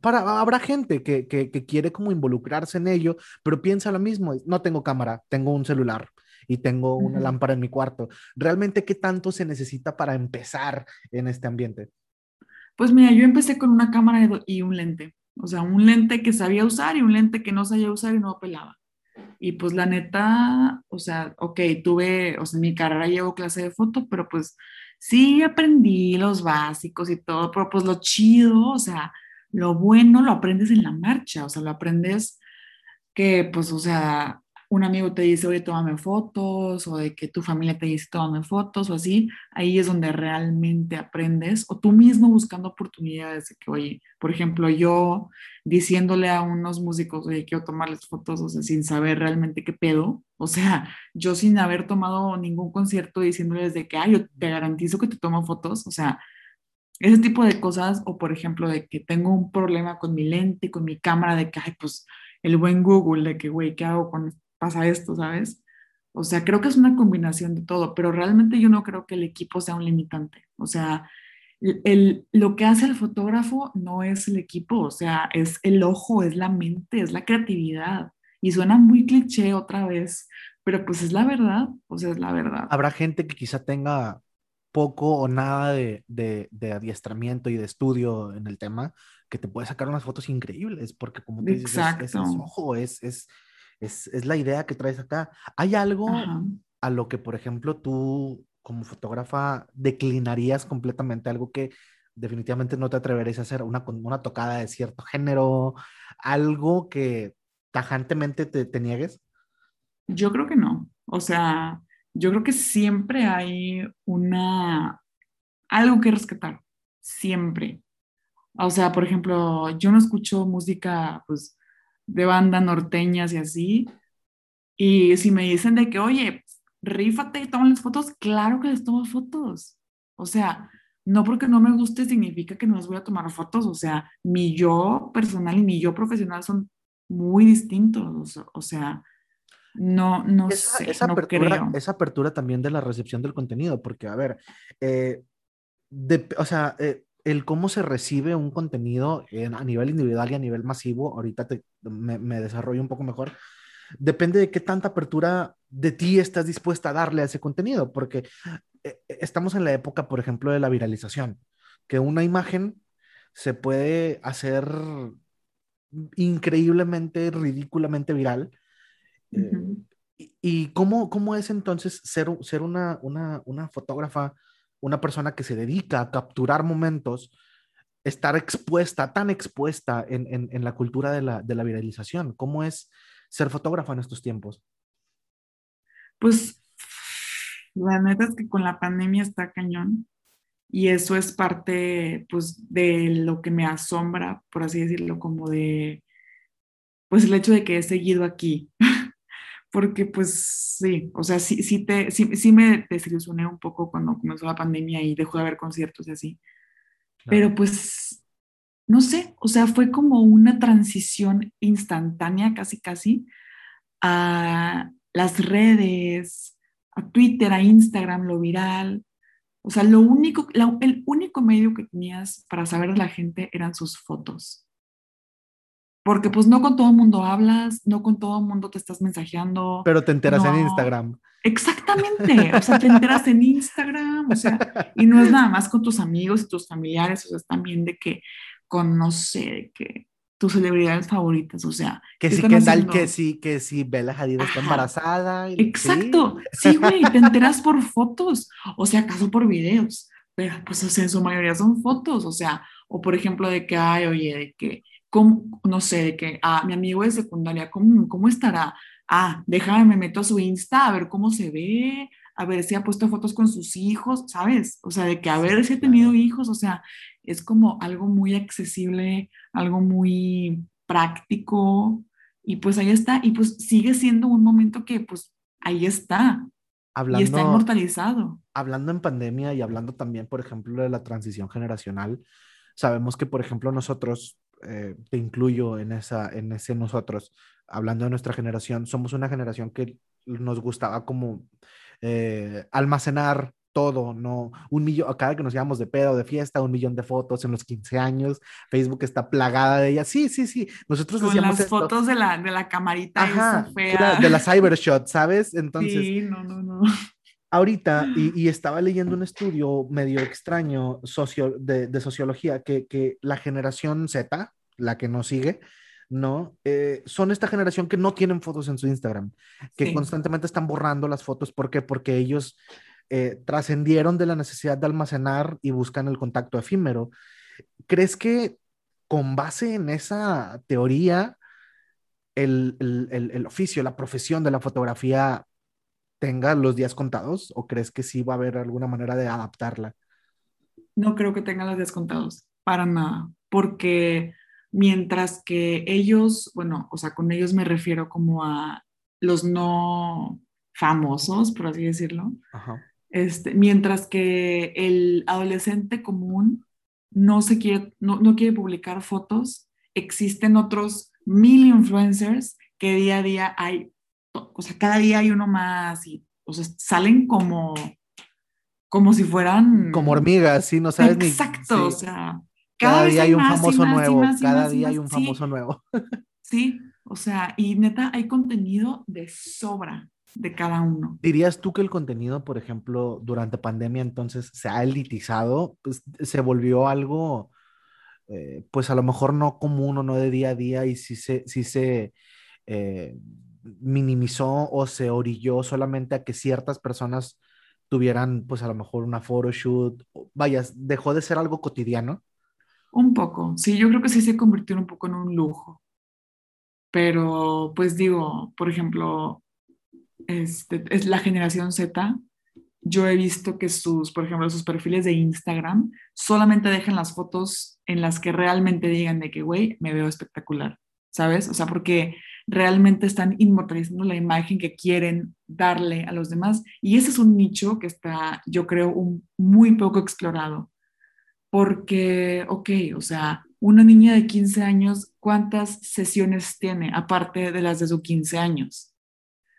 para, habrá gente que, que, que, quiere como involucrarse en ello, pero piensa lo mismo, no tengo cámara, tengo un celular y tengo una uh -huh. lámpara en mi cuarto. ¿Realmente qué tanto se necesita para empezar en este ambiente? Pues mira, yo empecé con una cámara y un lente, o sea, un lente que sabía usar y un lente que no sabía usar y no pelaba. Y pues la neta, o sea, ok, tuve, o sea, en mi carrera llevo clase de foto, pero pues sí aprendí los básicos y todo, pero pues lo chido, o sea, lo bueno lo aprendes en la marcha, o sea, lo aprendes que, pues, o sea, un amigo te dice, oye, tómame fotos, o de que tu familia te dice, tómame fotos, o así, ahí es donde realmente aprendes, o tú mismo buscando oportunidades de que, oye, por ejemplo, yo diciéndole a unos músicos, oye, quiero tomarles fotos, o sea, sin saber realmente qué pedo, o sea, yo sin haber tomado ningún concierto diciéndoles de que, ay, yo te garantizo que te tomo fotos, o sea, ese tipo de cosas, o por ejemplo, de que tengo un problema con mi lente, con mi cámara, de que, ay, pues el buen Google, de que, güey, ¿qué hago con pasa esto, ¿sabes? O sea, creo que es una combinación de todo, pero realmente yo no creo que el equipo sea un limitante. O sea, el, lo que hace el fotógrafo no es el equipo, o sea, es el ojo, es la mente, es la creatividad. Y suena muy cliché otra vez, pero pues es la verdad, o sea, es la verdad. Habrá gente que quizá tenga poco o nada de, de, de adiestramiento y de estudio en el tema, que te puede sacar unas fotos increíbles, porque como tú dices, es, es, ojo, es, es, es, la idea que traes acá. ¿Hay algo a lo que, por ejemplo, tú como fotógrafa declinarías completamente algo que definitivamente no te atreverías a hacer, una, una tocada de cierto género, algo que tajantemente te, te niegues? Yo creo que no. O sea, yo creo que siempre hay una, algo que rescatar, siempre. O sea, por ejemplo, yo no escucho música, pues, de banda norteñas y así. Y si me dicen de que, oye, rífate y toman las fotos, claro que les tomo fotos. O sea, no porque no me guste significa que no les voy a tomar fotos. O sea, mi yo personal y mi yo profesional son muy distintos. O sea, no, no sé, esa apertura, Esa apertura también de la recepción del contenido, porque, a ver, eh, o sea, eh, el cómo se recibe un contenido a nivel individual y a nivel masivo, ahorita me, desarrollo un poco mejor, depende de qué tanta apertura de ti estás dispuesta a darle a ese contenido, porque eh, estamos en la época, por ejemplo, de la viralización, que una imagen se puede hacer increíblemente, ridículamente viral. Eh, y, cómo, cómo, es entonces ser, ser una, una, una fotógrafa una persona que se dedica a capturar momentos, estar expuesta, tan expuesta en, la cultura de la, viralización? ¿Cómo es ser fotógrafa en estos tiempos? Pues la neta es que con la pandemia está cañón y eso es parte pues de lo que me asombra, por así decirlo, como de pues el hecho de que he seguido aquí, <laughs> porque pues sí, o sea, sí, sí, te, sí, sí me desilusioné un poco cuando comenzó la pandemia y dejó de haber conciertos y así. Pero pues, no sé, o sea, fue como una transición instantánea, casi, casi, a las redes, a Twitter, a Instagram, lo viral. O sea, lo único, el único medio que tenías para saber de la gente eran sus fotos porque pues no con todo el mundo hablas, no con todo el mundo te estás mensajeando. Pero te enteras en Instagram. Exactamente, o sea, te enteras en Instagram, o sea, y no es nada más con tus amigos y tus familiares, o sea, es también de que con, no sé, de que tus celebridades favoritas, o sea. Que sí, que tal, que sí, que sí, Bella Hadid está embarazada. Exacto, sí, güey, te enteras por fotos, o sea, acaso por videos, pero pues, o sea, en su mayoría son fotos, o sea, o por ejemplo de que, ay, oye, de que no sé, de que, ah, mi amigo de secundaria, ¿cómo, ¿cómo estará? Ah, déjame, me meto a su Insta a ver cómo se ve, a ver si ha puesto fotos con sus hijos, ¿sabes? O sea, de que a ver si ha tenido hijos, o sea, es como algo muy accesible, algo muy práctico, y pues ahí está, y pues sigue siendo un momento que pues ahí está, hablando, y está inmortalizado. Hablando en pandemia y hablando también, por ejemplo, de la transición generacional, sabemos que, por ejemplo, nosotros eh, te incluyo en, esa, en ese nosotros, hablando de nuestra generación, somos una generación que nos gustaba como eh, almacenar todo, ¿no? Un millón, cada que nos íbamos de pedo, de fiesta, un millón de fotos en los 15 años, Facebook está plagada de ellas. Sí, sí, sí, nosotros Con las fotos de la, de la camarita esa fea. de la cybershot, ¿sabes? Entonces... Sí, no, no, no ahorita, <gasps> y, estaba leyendo un estudio medio extraño socio, de, sociología, que, la generación Z, la que nos sigue, ¿no? Eh, son esta generación que no tienen fotos en su Instagram, que constantemente están borrando las fotos. ¿Por qué? Porque ellos eh, trascendieron de la necesidad de almacenar y buscan el contacto efímero. ¿Crees que con base en esa teoría el, el, el, oficio, la profesión de la fotografía tenga los días contados o crees que sí va a haber alguna manera de adaptarla? No creo que tenga los días contados, para nada, porque mientras que ellos, bueno, o sea, con ellos me refiero como a los no famosos, por así decirlo, Este, mientras que el adolescente común no, se quiere, no, no quiere publicar fotos, existen otros mil influencers que día a día hay, o sea, cada día hay uno más y, o sea, salen como, como si fueran... Como hormigas, sí, no sabes ni... Exacto, o sea, cada, día hay un famoso nuevo, cada día hay un famoso nuevo. Sí, o sea, y neta, hay contenido de sobra de cada uno. ¿Dirías tú que el contenido, por ejemplo, durante pandemia entonces se ha elitizado? Pues se volvió algo eh, pues a lo mejor no común o no de día a día y si se, si se eh, minimizó o se orilló solamente a que ciertas personas tuvieran pues a lo mejor una photoshoot, vaya, dejó de ser algo cotidiano. Un poco, sí, yo creo que sí se convirtió un poco en un lujo. Pero pues digo, por ejemplo, este, es la generación Z, yo he visto que sus, por ejemplo, sus perfiles de Instagram solamente dejan las fotos en las que realmente digan de que, güey, me veo espectacular, ¿sabes? O sea, porque realmente están inmortalizando la imagen que quieren darle a los demás. Y ese es un nicho que está, yo creo, muy poco explorado. Porque, ok, o sea, una niña de 15 años, ¿cuántas sesiones tiene aparte de las de sus 15 años?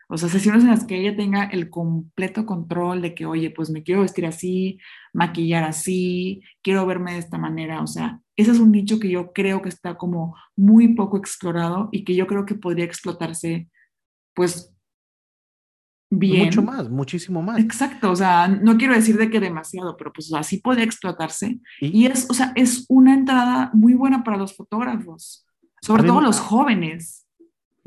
O sea, sesiones en las que ella tenga el completo control de que, oye, pues me quiero vestir así, maquillar así, quiero verme de esta manera. O sea, ese es un nicho que yo creo que está como muy poco explorado y que yo creo que podría explotarse, pues, bien. Mucho más, muchísimo más. Exacto, o sea, no quiero decir de que demasiado, pero pues así podría explotarse. Y, es, o sea, es una entrada muy buena para los fotógrafos, sobre todo los jóvenes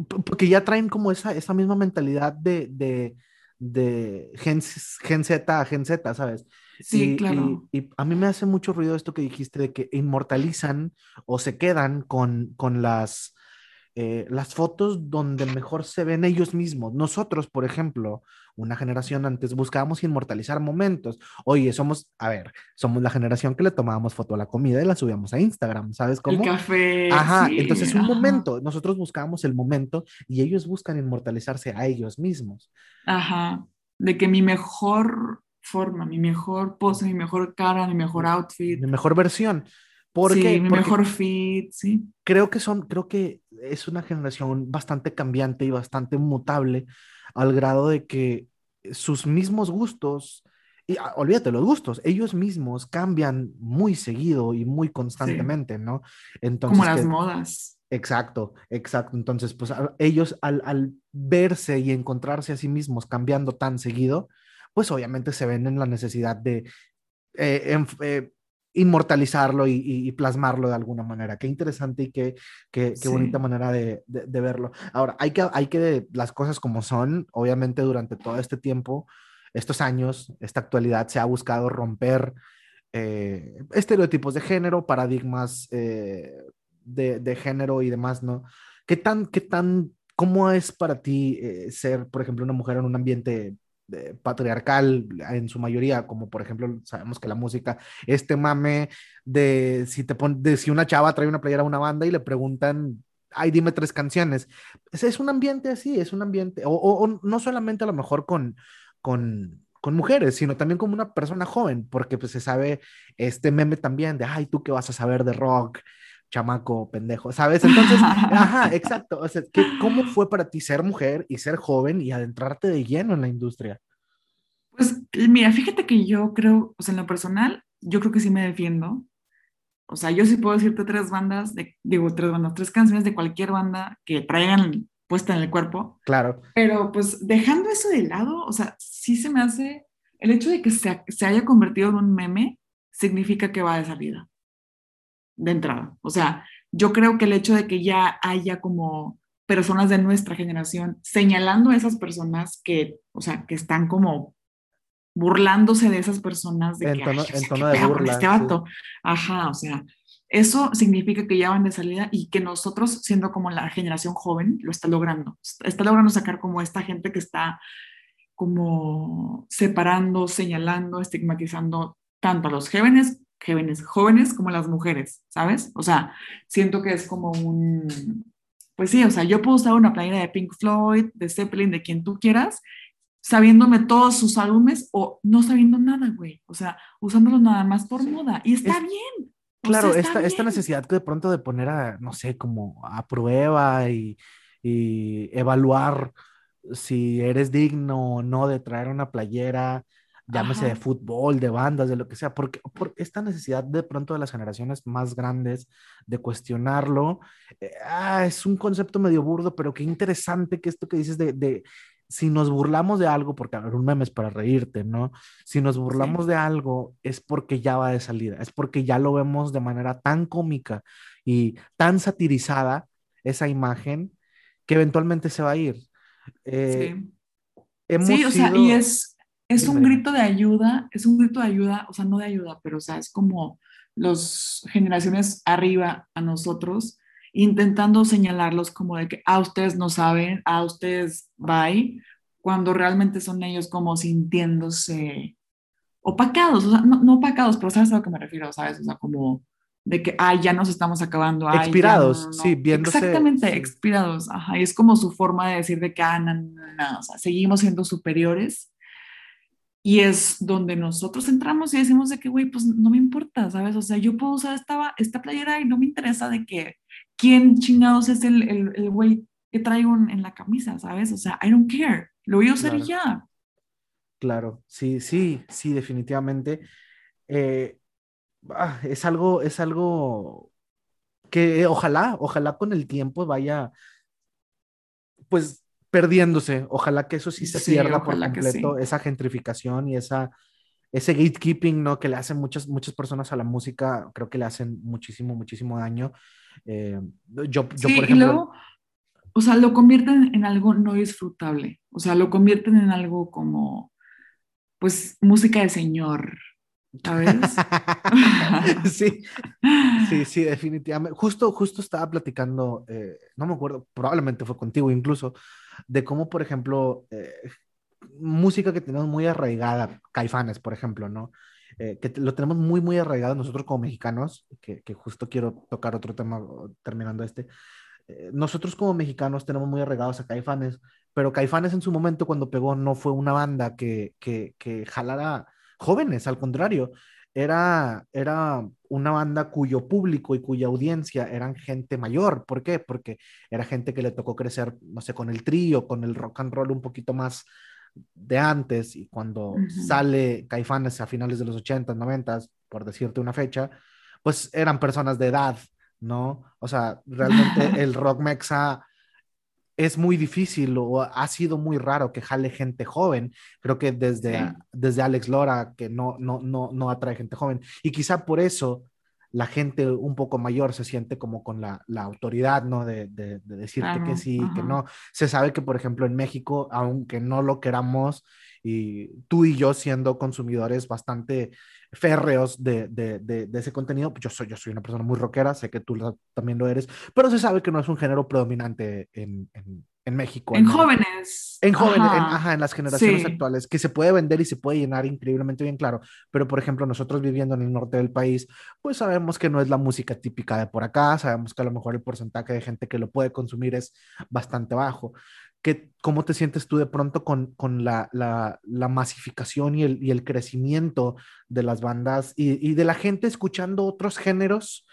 porque ya traen como esa, esa misma mentalidad de, de, de gen, gen, Z a Gen Z, ¿sabes? Sí, claro. Y, a mí me hace mucho ruido esto que dijiste de que inmortalizan o se quedan con, con las, eh, las fotos donde mejor se ven ellos mismos. Nosotros, por ejemplo, una generación antes buscábamos inmortalizar momentos. Oye, somos, a ver, somos la generación que le tomábamos foto a la comida y la subíamos a Instagram, ¿sabes cómo? El café. Ajá, entonces un momento, nosotros buscábamos el momento y ellos buscan inmortalizarse a ellos mismos. Ajá, de que mi mejor forma, mi mejor pose, mi mejor cara, mi mejor outfit. Mi mejor versión. Porque, sí, mi mejor fit, sí. Creo que son, creo que es una generación bastante cambiante y bastante mutable al grado de que sus mismos gustos, y ah, olvídate los gustos, ellos mismos cambian muy seguido y muy constantemente, ¿no? Entonces, Como las modas. Exacto, exacto. Entonces, pues ellos al, al, verse y encontrarse a sí mismos cambiando tan seguido, pues obviamente se ven en la necesidad de eh, eh, inmortalizarlo y, plasmarlo de alguna manera. Qué interesante y qué, qué, bonita manera de, verlo. Ahora, hay que, hay que, las cosas como son, obviamente durante todo este tiempo, estos años, esta actualidad, se ha buscado romper eh, estereotipos de género, paradigmas eh, de, género y demás, ¿no? ¿Qué tan, qué tan, cómo es para ti eh, ser, por ejemplo, una mujer en un ambiente patriarcal en su mayoría, como por ejemplo sabemos que la música, este mame de si te pon, si una chava trae una playera a una banda y le preguntan, ay, dime tres canciones. Es, es un ambiente así, es un ambiente, o, o, no solamente a lo mejor con, con, con mujeres, sino también como una persona joven, porque pues se sabe este meme también de, ay, tú qué vas a saber de rock, chamaco, pendejo, ¿sabes? Entonces, <laughs> ajá, exacto. O sea, ¿cómo fue para ti ser mujer y ser joven y adentrarte de lleno en la industria? Pues mira, fíjate que yo creo, o sea, en lo personal, yo creo que sí me defiendo. O sea, yo sí puedo decirte tres bandas, de, digo, tres bandas, tres canciones de cualquier banda que traigan puesta en el cuerpo. Claro. Pero pues dejando eso de lado, o sea, sí se me hace, el hecho de que se, se haya convertido en un meme significa que va de salida de entrada. O sea, yo creo que el hecho de que ya haya como personas de nuestra generación señalando a esas personas que, o sea, que están como burlándose de esas personas de en que tono, en tono de burla, este vato. Ajá, o sea, eso significa que ya van de salida y que nosotros, siendo como la generación joven, lo está logrando. Está logrando sacar como esta gente que está como separando, señalando, estigmatizando tanto a los jóvenes, jóvenes, jóvenes como las mujeres, ¿sabes? O sea, siento que es como un, pues sí, o sea, yo puedo usar una playera de Pink Floyd, de Zeppelin, de quien tú quieras, sabiéndome todos sus álbumes o no sabiendo nada, güey. O sea, usándolo nada más por moda. Y está bien. Claro, esta, esta, necesidad que de pronto de poner a, no sé, como a prueba y, evaluar si eres digno o no de traer una playera, llámese de fútbol, de bandas, de lo que sea, porque por esta necesidad de pronto de las generaciones más grandes de cuestionarlo, eh, ah, es un concepto medio burdo, pero qué interesante que esto que dices de, de si nos burlamos de algo, porque a ver, un meme es para reírte, ¿no? Si nos burlamos de algo es porque ya va de salida, es porque ya lo vemos de manera tan cómica y tan satirizada esa imagen que eventualmente se va a ir. Eh, sí. o sea, y es, es un grito de ayuda, es un grito de ayuda, o sea, no de ayuda, pero o sea, es como las generaciones arriba a nosotros intentando señalarlos como de que, a ah, ustedes no saben, a ah, ustedes bye, cuando realmente son ellos como sintiéndose opacados, o sea, no, opacados, pero sabes a lo que me refiero, ¿sabes? O sea, como de que, ay, ya nos estamos acabando. expirados, sí, viéndose. Exactamente, expirados, ajá, y es como su forma de decir de que, ah, no, no, no, o sea, seguimos siendo superiores. Y es donde nosotros entramos y decimos de que, güey, pues no me importa, ¿sabes? O sea, yo puedo usar esta, esta playera y no me interesa de que quién chingados es el, el, güey que traigo en la camisa, ¿sabes? O sea, I don't care, lo voy a usar y ya. Claro, sí, sí, sí, definitivamente. Eh, ah, es algo, es algo que ojalá, ojalá con el tiempo vaya, pues perdiéndose. Ojalá que eso sí se pierda por completo, esa gentrificación y esa, ese gatekeeping, ¿no? Que le hacen muchas, muchas personas a la música, creo que le hacen muchísimo, muchísimo daño. Eh, yo, yo, por ejemplo... Y luego, o sea, lo convierten en algo no disfrutable, o sea, lo convierten en algo como, pues, música de señor, ¿sabes? <laughs> <laughs> sí, sí, sí, definitivamente. Justo, justo estaba platicando, eh, no me acuerdo, probablemente fue contigo incluso, de cómo, por ejemplo, eh, música que tenemos muy arraigada, caifanes, por ejemplo, ¿no? Eh, que lo tenemos muy, muy arraigado nosotros como mexicanos, que, que justo quiero tocar otro tema terminando este. Eh, nosotros como mexicanos tenemos muy arraigados a Caifanes, pero Caifanes en su momento cuando pegó no fue una banda que, que, que jalara jóvenes, al contrario, era, era una banda cuyo público y cuya audiencia eran gente mayor. ¿Por qué? Porque era gente que le tocó crecer, no sé, con el trío, con el rock and roll un poquito más, de antes y cuando sale Caifanes a finales de los 80, 90, por decirte una fecha, pues eran personas de edad, ¿no? O sea, realmente <laughs> el rock mexa es muy difícil o ha sido muy raro que jale gente joven. Creo que desde, desde Alex Lora, que no, no, no, no atrae gente joven. Y quizá por eso la gente un poco mayor se siente como con la, la autoridad, ¿no? De, de, decirte que sí, que no. Se sabe que, por ejemplo, en México, aunque no lo queramos, y tú y yo siendo consumidores bastante férreos de, de, de, ese contenido, yo soy, yo soy una persona muy rockera, sé que tú también lo eres, pero se sabe que no es un género predominante en, en, en México. En jóvenes. En jóvenes, ajá. En, las generaciones actuales, que se puede vender y se puede llenar increíblemente bien, claro. Pero, por ejemplo, nosotros viviendo en el norte del país, pues sabemos que no es la música típica de por acá, sabemos que a lo mejor el porcentaje de gente que lo puede consumir es bastante bajo. ¿Qué, ¿Cómo te sientes tú de pronto con, con la, la, la, masificación y el, y el, crecimiento de las bandas y, y de la gente escuchando otros géneros,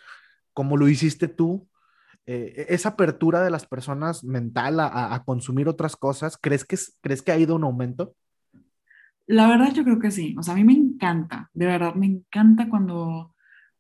como lo hiciste tú? Eh, esa apertura de las personas mental a, consumir otras cosas, ¿crees que, ¿crees que ha ido un aumento? La verdad yo creo que sí, o sea, a mí me encanta, de verdad me encanta cuando,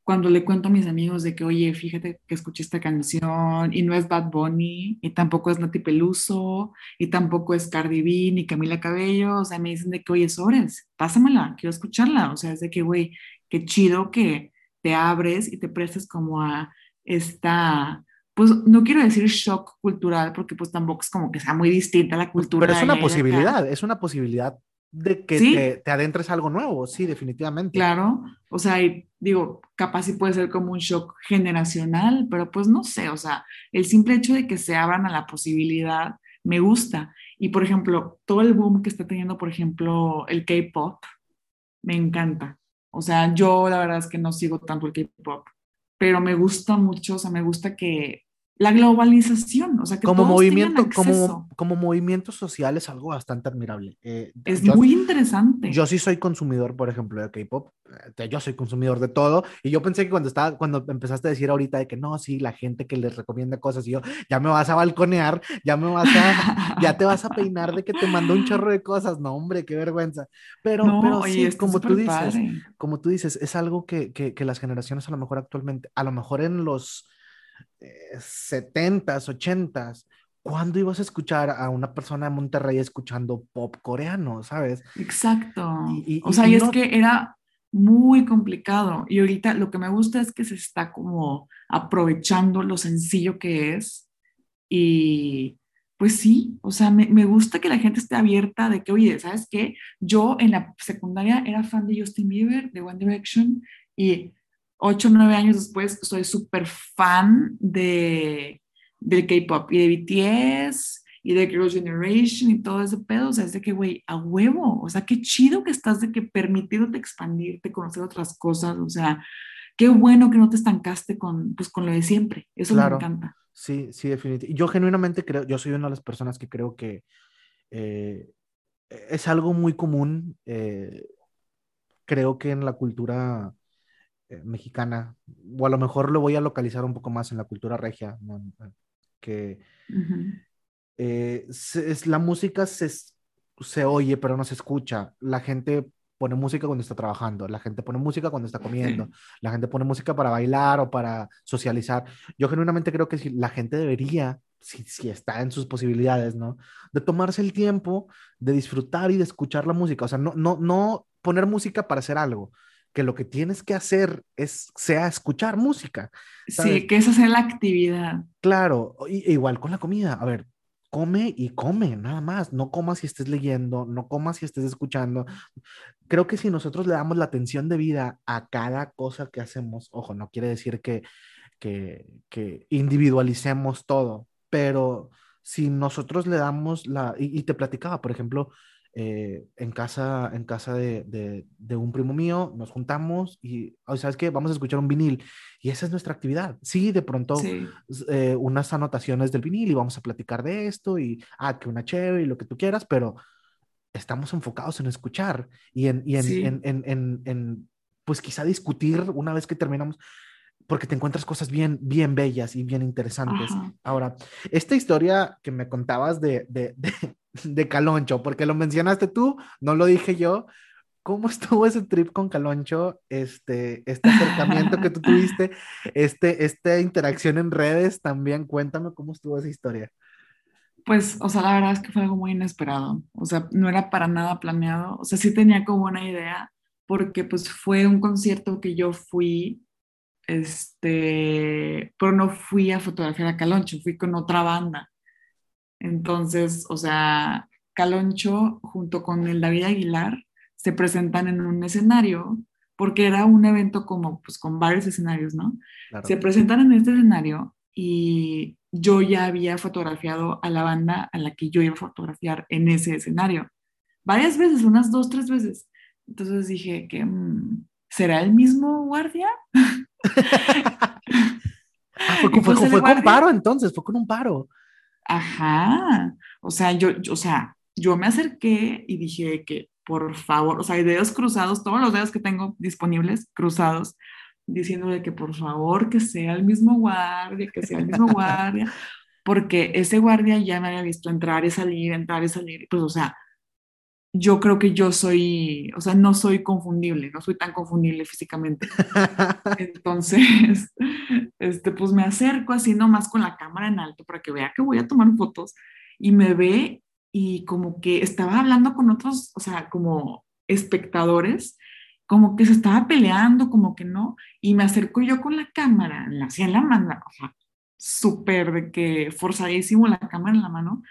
cuando le cuento a mis amigos de que, oye, fíjate que escuché esta canción y no es Bad Bunny, y tampoco es Nati Peluso, y tampoco es Cardi B, ni Camila Cabello, o sea, me dicen de que, oye, sobres, pásamela, quiero escucharla, o sea, es de que, güey, qué chido que te abres y te prestes como a esta pues no quiero decir shock cultural, porque pues tampoco es como que sea muy distinta la cultura. Pero es una posibilidad, es una posibilidad de que te, te, adentres algo nuevo, sí, definitivamente. Claro, o sea, digo, capaz sí puede ser como un shock generacional, pero pues no sé, o sea, el simple hecho de que se abran a la posibilidad me gusta. Y por ejemplo, todo el boom que está teniendo, por ejemplo, el K-pop, me encanta. O sea, yo la verdad es que no sigo tanto el K-pop, pero me gusta mucho, o sea, me gusta que la globalización, o sea, que como movimiento, como, como movimiento social es algo bastante admirable. Eh, es muy interesante. Yo sí soy consumidor, por ejemplo, de K-pop. Eh, yo soy consumidor de todo. Y yo pensé que cuando estaba, cuando empezaste a decir ahorita de que no, sí, la gente que les recomienda cosas, y yo, ya me vas a balconear, ya me vas a, <laughs> ya te vas a peinar de que te mandó un chorro de cosas. No, hombre, qué vergüenza. Pero, pero sí, como tú dices, como tú dices, es algo que, que, que las generaciones a lo mejor actualmente, a lo mejor en los 70s, 80s, ¿cuándo ibas a escuchar a una persona de Monterrey escuchando pop coreano, sabes? Exacto. o sea, y, es que era muy complicado. Y ahorita lo que me gusta es que se está como aprovechando lo sencillo que es. Y pues sí, o sea, me, me gusta que la gente esté abierta de que, oye, ¿sabes qué? Yo en la secundaria era fan de Justin Bieber, de One Direction, y ocho o nueve años después, soy súper fan de, del K-pop y de BTS y de Girls' Generation y todo ese pedo. O sea, es de que, güey, a huevo. O sea, qué chido que estás de que permitiéndote expandirte, conocer otras cosas. O sea, qué bueno que no te estancaste con, pues, con lo de siempre. Eso me encanta. Sí, sí, definitivamente. Yo genuinamente creo, yo soy una de las personas que creo que eh, es algo muy común. Eh, creo que en la cultura eh, mexicana, o a lo mejor lo voy a localizar un poco más en la cultura regia, que eh, es, la música se, se oye, pero no se escucha. La gente pone música cuando está trabajando, la gente pone música cuando está comiendo, la gente pone música para bailar o para socializar. Yo genuinamente creo que si la gente debería, si, si, está en sus posibilidades, ¿no? De tomarse el tiempo de disfrutar y de escuchar la música. O sea, no, no, no poner música para hacer algo, que lo que tienes que hacer es, sea escuchar música. Sí, que esa sea la actividad. Claro, igual con la comida. A ver, come y come, nada más. No comas si estés leyendo, no comas si estés escuchando. Creo que si nosotros le damos la atención de vida a cada cosa que hacemos, ojo, no quiere decir que, que, que individualicemos todo, pero si nosotros le damos la, y, y te platicaba, por ejemplo, eh, en casa, en casa de, de, un primo mío, nos juntamos y, ¿sabes qué? Vamos a escuchar un vinil. Y esa es nuestra actividad. Sí, de pronto eh, unas anotaciones del vinil y vamos a platicar de esto y, ah, que una chévere y lo que tú quieras, pero estamos enfocados en escuchar y en, y en, en, en, en, pues quizá discutir una vez que terminamos porque te encuentras cosas bien, bien bellas y bien interesantes. Ahora, esta historia que me contabas de, de, de Caloncho, porque lo mencionaste tú, no lo dije yo. ¿Cómo estuvo ese trip con Caloncho? Este, este acercamiento que tú <laughs> tuviste, este, esta interacción en redes también. Cuéntame cómo estuvo esa historia. Pues, o sea, la verdad es que fue algo muy inesperado. O sea, no era para nada planeado. O sea, sí tenía como una idea, porque pues fue un concierto que yo fui, este, pero no fui a fotografiar a Caloncho, fui con otra banda. Entonces, o sea, Caloncho junto con el David Aguilar se presentan en un escenario, porque era un evento como, pues, con varios escenarios, ¿no? Se presentan en este escenario y yo ya había fotografiado a la banda a la que yo iba a fotografiar en ese escenario. Varias veces, unas dos, tres veces. Entonces dije que, mm, ¿será el mismo guardia? <laughs> Ah, fue, fue, fue con paro entonces, fue con un paro. Ajá, o sea, yo, o sea, yo me acerqué y dije que por favor, o sea, dedos cruzados, todos los dedos que tengo disponibles cruzados, diciéndole que por favor que sea el mismo guardia, que sea el mismo <laughs> guardia, porque ese guardia ya me había visto entrar y salir, entrar y salir, pues o sea, yo creo que yo soy, o sea, no soy confundible, no soy tan confundible físicamente. <laughs> Entonces, este, pues me acerco así nomás con la cámara en alto para que vea que voy a tomar fotos y me ve y como que estaba hablando con otros, o sea, como espectadores, como que se estaba peleando, como que no, y me acerco yo con la cámara, así en la mano, o sea, súper de que forzadísimo la cámara en la mano,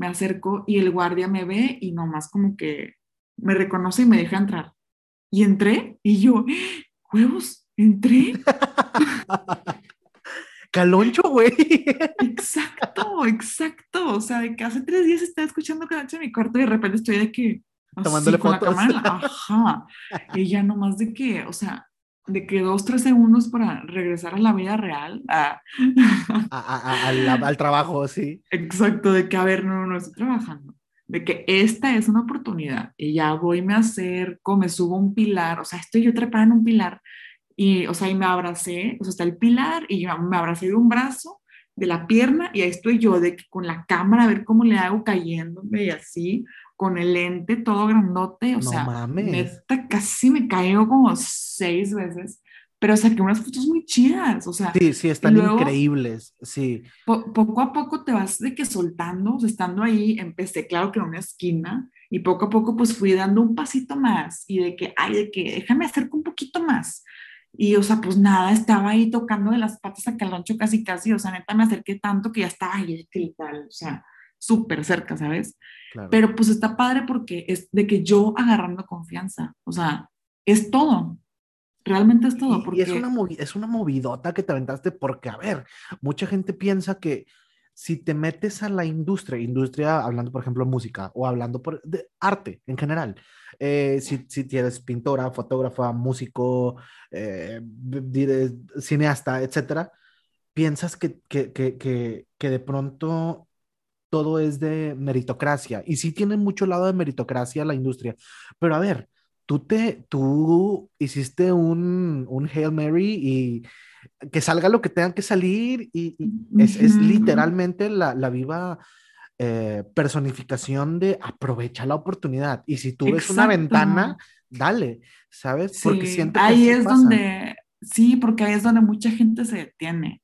me acerco y el guardia me ve y nomás como que me reconoce y me deja entrar. Y entré y yo, huevos, entré. <laughs> Caloncho, güey. Exacto, exacto. O sea, de que hace tres días estaba escuchando Caloncho en mi cuarto y de repente estoy de que. Tomándole fotos. La cámara, <laughs> ajá. Y ya nomás de que, o sea, de que dos, tres segundos para regresar a la vida real. Ah. A, a, a, al, al, trabajo, sí. Exacto, de que, a ver, no, no estoy trabajando. De que esta es una oportunidad y ya voy, me acerco, me subo a un pilar, o sea, estoy yo trepada en un pilar y, o sea, y me abracé, o sea, está el pilar y yo me abracé de un brazo, de la pierna y ahí estoy yo de que con la cámara a ver cómo le hago cayéndome y así, con el lente todo grandote, o No sea, mames. neta casi me caigo como seis veces, pero saqué unas fotos muy chidas, o sea, Sí, sí, están luego- increíbles. Sí. po- poco a poco te vas de que soltando, o sea, estando ahí, empecé claro que en una esquina y poco a poco pues fui dando un pasito más y de que, ay, de que déjame acerco un poquito más. Y, o sea, pues nada, estaba ahí tocando de las patas a Caloncho casi, casi, o sea, neta me acerqué tanto que ya estaba ahí, que literal, o sea, súper cerca, ¿sabes? Claro. Pero pues está padre porque es de que yo agarrando confianza, o sea, es todo, realmente es todo, Y- porque... Y, es, una movi- es una movidota que te aventaste porque, a ver, mucha gente piensa que si te metes a la industria, industria hablando, por ejemplo, música o hablando por, de arte en general, eh, si, si eres pintora, fotógrafa, músico, eh, cineasta, etcétera, piensas que, que, que, que de pronto todo es de meritocracia. Y sí tiene mucho lado de meritocracia la industria. Pero a ver, tú, te, tú hiciste un, un Hail Mary y que salga lo que tenga que salir y, y es, es literalmente la, la viva eh, personificación de aprovecha la oportunidad. Y si tú ves una Exacto. ventana, dale, ¿sabes? Porque Sí, siento que ahí es donde, sí, porque ahí es donde mucha gente se detiene.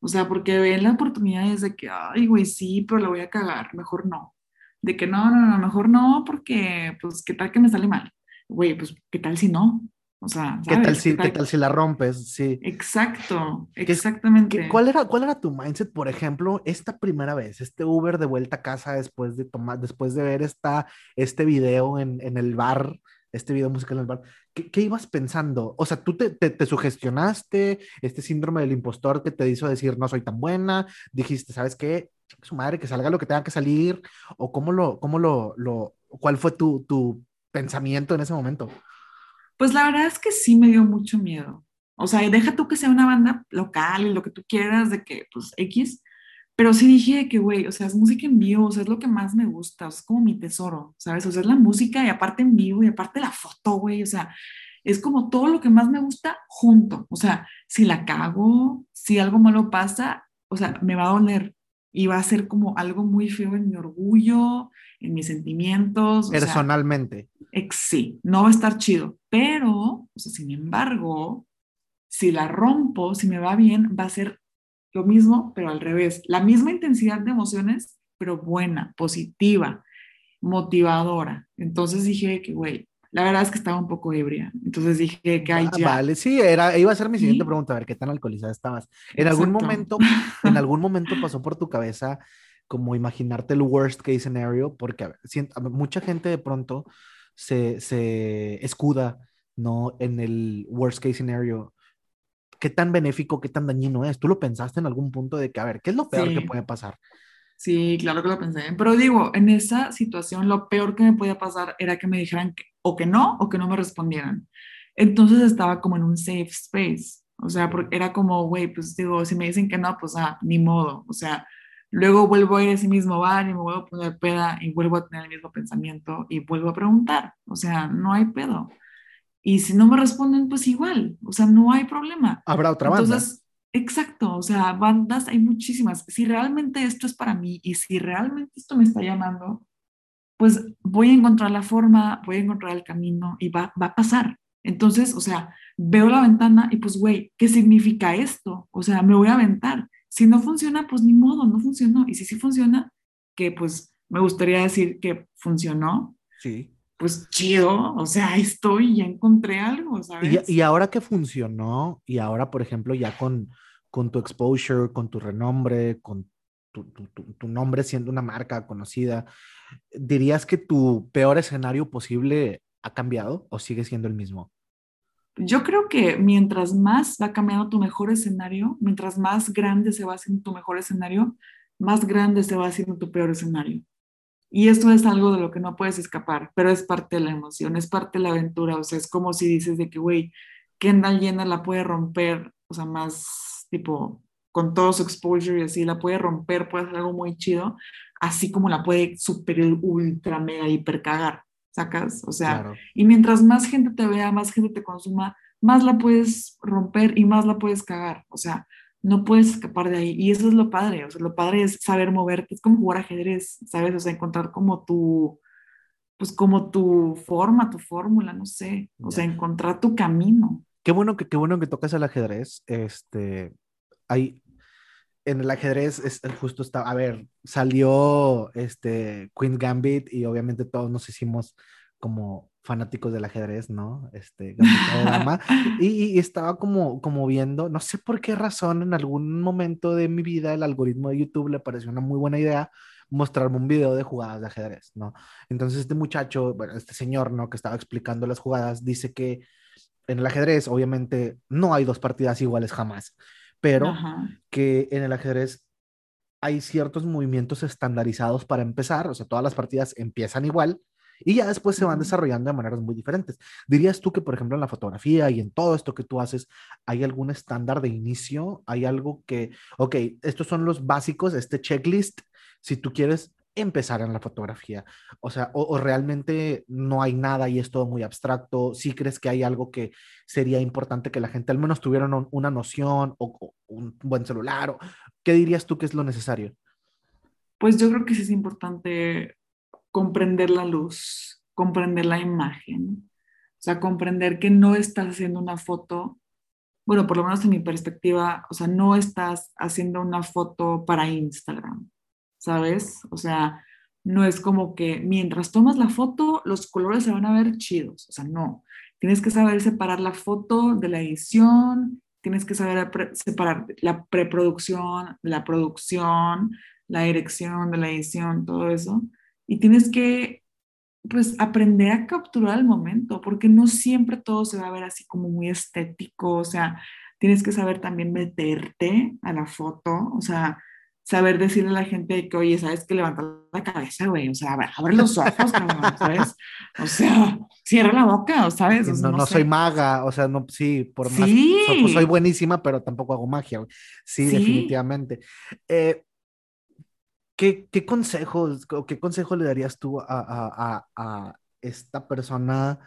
O sea, porque ven la oportunidad de que, ay, güey, sí, pero la voy a cagar, mejor no. De que no, no, no, mejor no, porque, pues, ¿qué tal que me sale mal? Güey, pues, ¿qué tal si no? O sea, ¿Qué tal, ¿sabes? si, ¿Qué tal si la rompes? Sí. Exacto, exactamente. ¿Qué- ¿Cuál era, ¿Cuál era tu mindset, por ejemplo, esta primera vez, este Uber de vuelta a casa después de tomar, después de ver esta, este video en, en el bar, este video musical en el bar? ¿Qué, qué ibas pensando? O sea, ¿tú te, te, te sugestionaste este síndrome del impostor que te hizo decir no soy tan buena? Dijiste, ¿sabes qué? Su madre, que salga lo que tenga que salir. ¿O cómo lo, cómo lo, lo cuál fue tu, tu pensamiento en ese momento? Pues la verdad es que sí me dio mucho miedo. O sea, deja tú que sea una banda local y lo que tú quieras, de que, pues, X, pero sí dije que, güey, o sea, es música en vivo, o sea, es lo que más me gusta, o sea, es como mi tesoro, ¿sabes? O sea, es la música y aparte en vivo y aparte la foto, güey, o sea, es como todo lo que más me gusta junto. O sea, si la cago, si algo malo pasa, o sea, me va a doler y va a ser como algo muy feo en mi orgullo, en mis sentimientos. o sea, Personalmente. Ex- sí, no va a estar chido, pero, o sea, sin embargo, si la rompo, si me va bien, va a ser lo mismo, pero al revés, la misma intensidad de emociones, pero buena, positiva, motivadora. Entonces dije que, güey, la verdad es que estaba un poco ebria, entonces dije que, ay, Ah, ya. Vale, sí, era, iba a ser mi siguiente Sí. pregunta, a ver qué tan alcoholizada estabas. En algún momento, <laughs> en algún momento pasó por tu cabeza como imaginarte el worst case scenario, porque a ver, sien- a ver, mucha gente de pronto se, se escuda, ¿no? En el worst case scenario. ¿Qué tan benéfico, qué tan dañino es? ¿Tú lo pensaste en algún punto de que, a ver, qué es lo peor que puede pasar? Sí, claro que lo pensé. Pero digo, en esa situación lo peor que me podía pasar era que me dijeran que, o que no o que no me respondieran. Entonces estaba como en un safe space. O sea, porque era como, güey, pues digo, si me dicen que no, pues ah, ni modo. O sea, luego vuelvo a ir a ese mismo bar y me vuelvo a poner peda y vuelvo a tener el mismo pensamiento y vuelvo a preguntar. O sea, no hay pedo. Y si no me responden, pues igual. O sea, no hay problema. Habrá otra banda. Entonces, exacto, o sea, bandas hay muchísimas. Si realmente esto es para mí y si realmente esto me está llamando, pues voy a encontrar la forma, voy a encontrar el camino y va, va a pasar. Entonces, o sea, veo la ventana y pues, güey, ¿qué significa esto? O sea, me voy a aventar. Si no funciona, pues ni modo, no funcionó. Y si sí funciona, que pues me gustaría decir que funcionó, Sí. Pues chido, o sea, estoy, ya encontré algo, ¿sabes? Y, y ahora que funcionó, y ahora, por ejemplo, ya con, con tu exposure, con tu renombre, con tu, nombre siendo una marca conocida, ¿dirías que tu peor escenario posible ha cambiado o sigue siendo el mismo? Yo creo que mientras más va cambiando tu mejor escenario, mientras más grande se va haciendo tu mejor escenario, más grande se va haciendo tu peor escenario. Y esto es algo de lo que no puedes escapar, pero es parte de la emoción, es parte de la aventura. O sea, es como si dices de que, güey, Kendall Jenner la puede romper, o sea, más tipo con todo su exposure y así, la puede romper, puede hacer algo muy chido, así como la puede super, ultra, mega, hiper cagar, ¿sacas? O sea, y mientras más gente te vea, más gente te consuma, más la puedes romper y más la puedes cagar. O sea, no puedes escapar de ahí. Y eso es lo padre, o sea, lo padre es saber moverte, es como jugar ajedrez, ¿sabes? O sea, encontrar como tu, pues como tu forma, tu fórmula, no sé, o sea, encontrar tu camino. Qué bueno que, qué bueno que tocas el ajedrez, este, hay, en el ajedrez es, justo está, a ver, salió este Queen Gambit y obviamente todos nos hicimos como fanáticos del ajedrez, ¿no? Este, <laughs> y, y, estaba como, como viendo, no sé por qué razón, en algún momento de mi vida el algoritmo de YouTube le pareció una muy buena idea mostrarme un video de jugadas de ajedrez, ¿no? Entonces este muchacho, bueno, este señor, ¿no? Que estaba explicando las jugadas, dice que en el ajedrez, obviamente, no hay dos partidas iguales jamás pero que en el ajedrez hay ciertos movimientos estandarizados para empezar, o sea, todas las partidas empiezan igual y ya después se van desarrollando de maneras muy diferentes. ¿Dirías tú que, por ejemplo, en la fotografía y en todo esto que tú haces, hay algún estándar de inicio? ¿Hay algo que, ok, estos son los básicos, este checklist, si tú quieres empezar en la fotografía? O sea, o, realmente no hay nada y es todo muy abstracto. ¿Sí crees que hay algo que sería importante que la gente al menos tuviera una noción o, un buen celular? O, ¿Qué dirías tú que es lo necesario? Pues yo creo que sí es importante comprender la luz, comprender la imagen, o sea, comprender que no estás haciendo una foto, bueno, por lo menos en mi perspectiva, o sea, no estás haciendo una foto para Instagram, ¿sabes? O sea, no es como que mientras tomas la foto, los colores se van a ver chidos, o sea, no. Tienes que saber separar la foto de la edición, tienes que saber separar la preproducción la producción, la dirección de la edición, todo eso. Y tienes que, pues, aprender a capturar el momento, porque no siempre todo se va a ver así como muy estético, o sea, tienes que saber también meterte a la foto, o sea, saber decirle a la gente que, oye, ¿sabes que Levanta la cabeza, güey, o sea, abre los ojos, cabrón, ¿sabes? O sea, cierra la boca, ¿sabes? no, no, soy maga, o sea, no, sí, por más, pues, soy, buenísima, pero tampoco hago magia, Sí, definitivamente. Eh, ¿qué, ¿qué, consejos, o qué consejo le darías tú a, a, a esta persona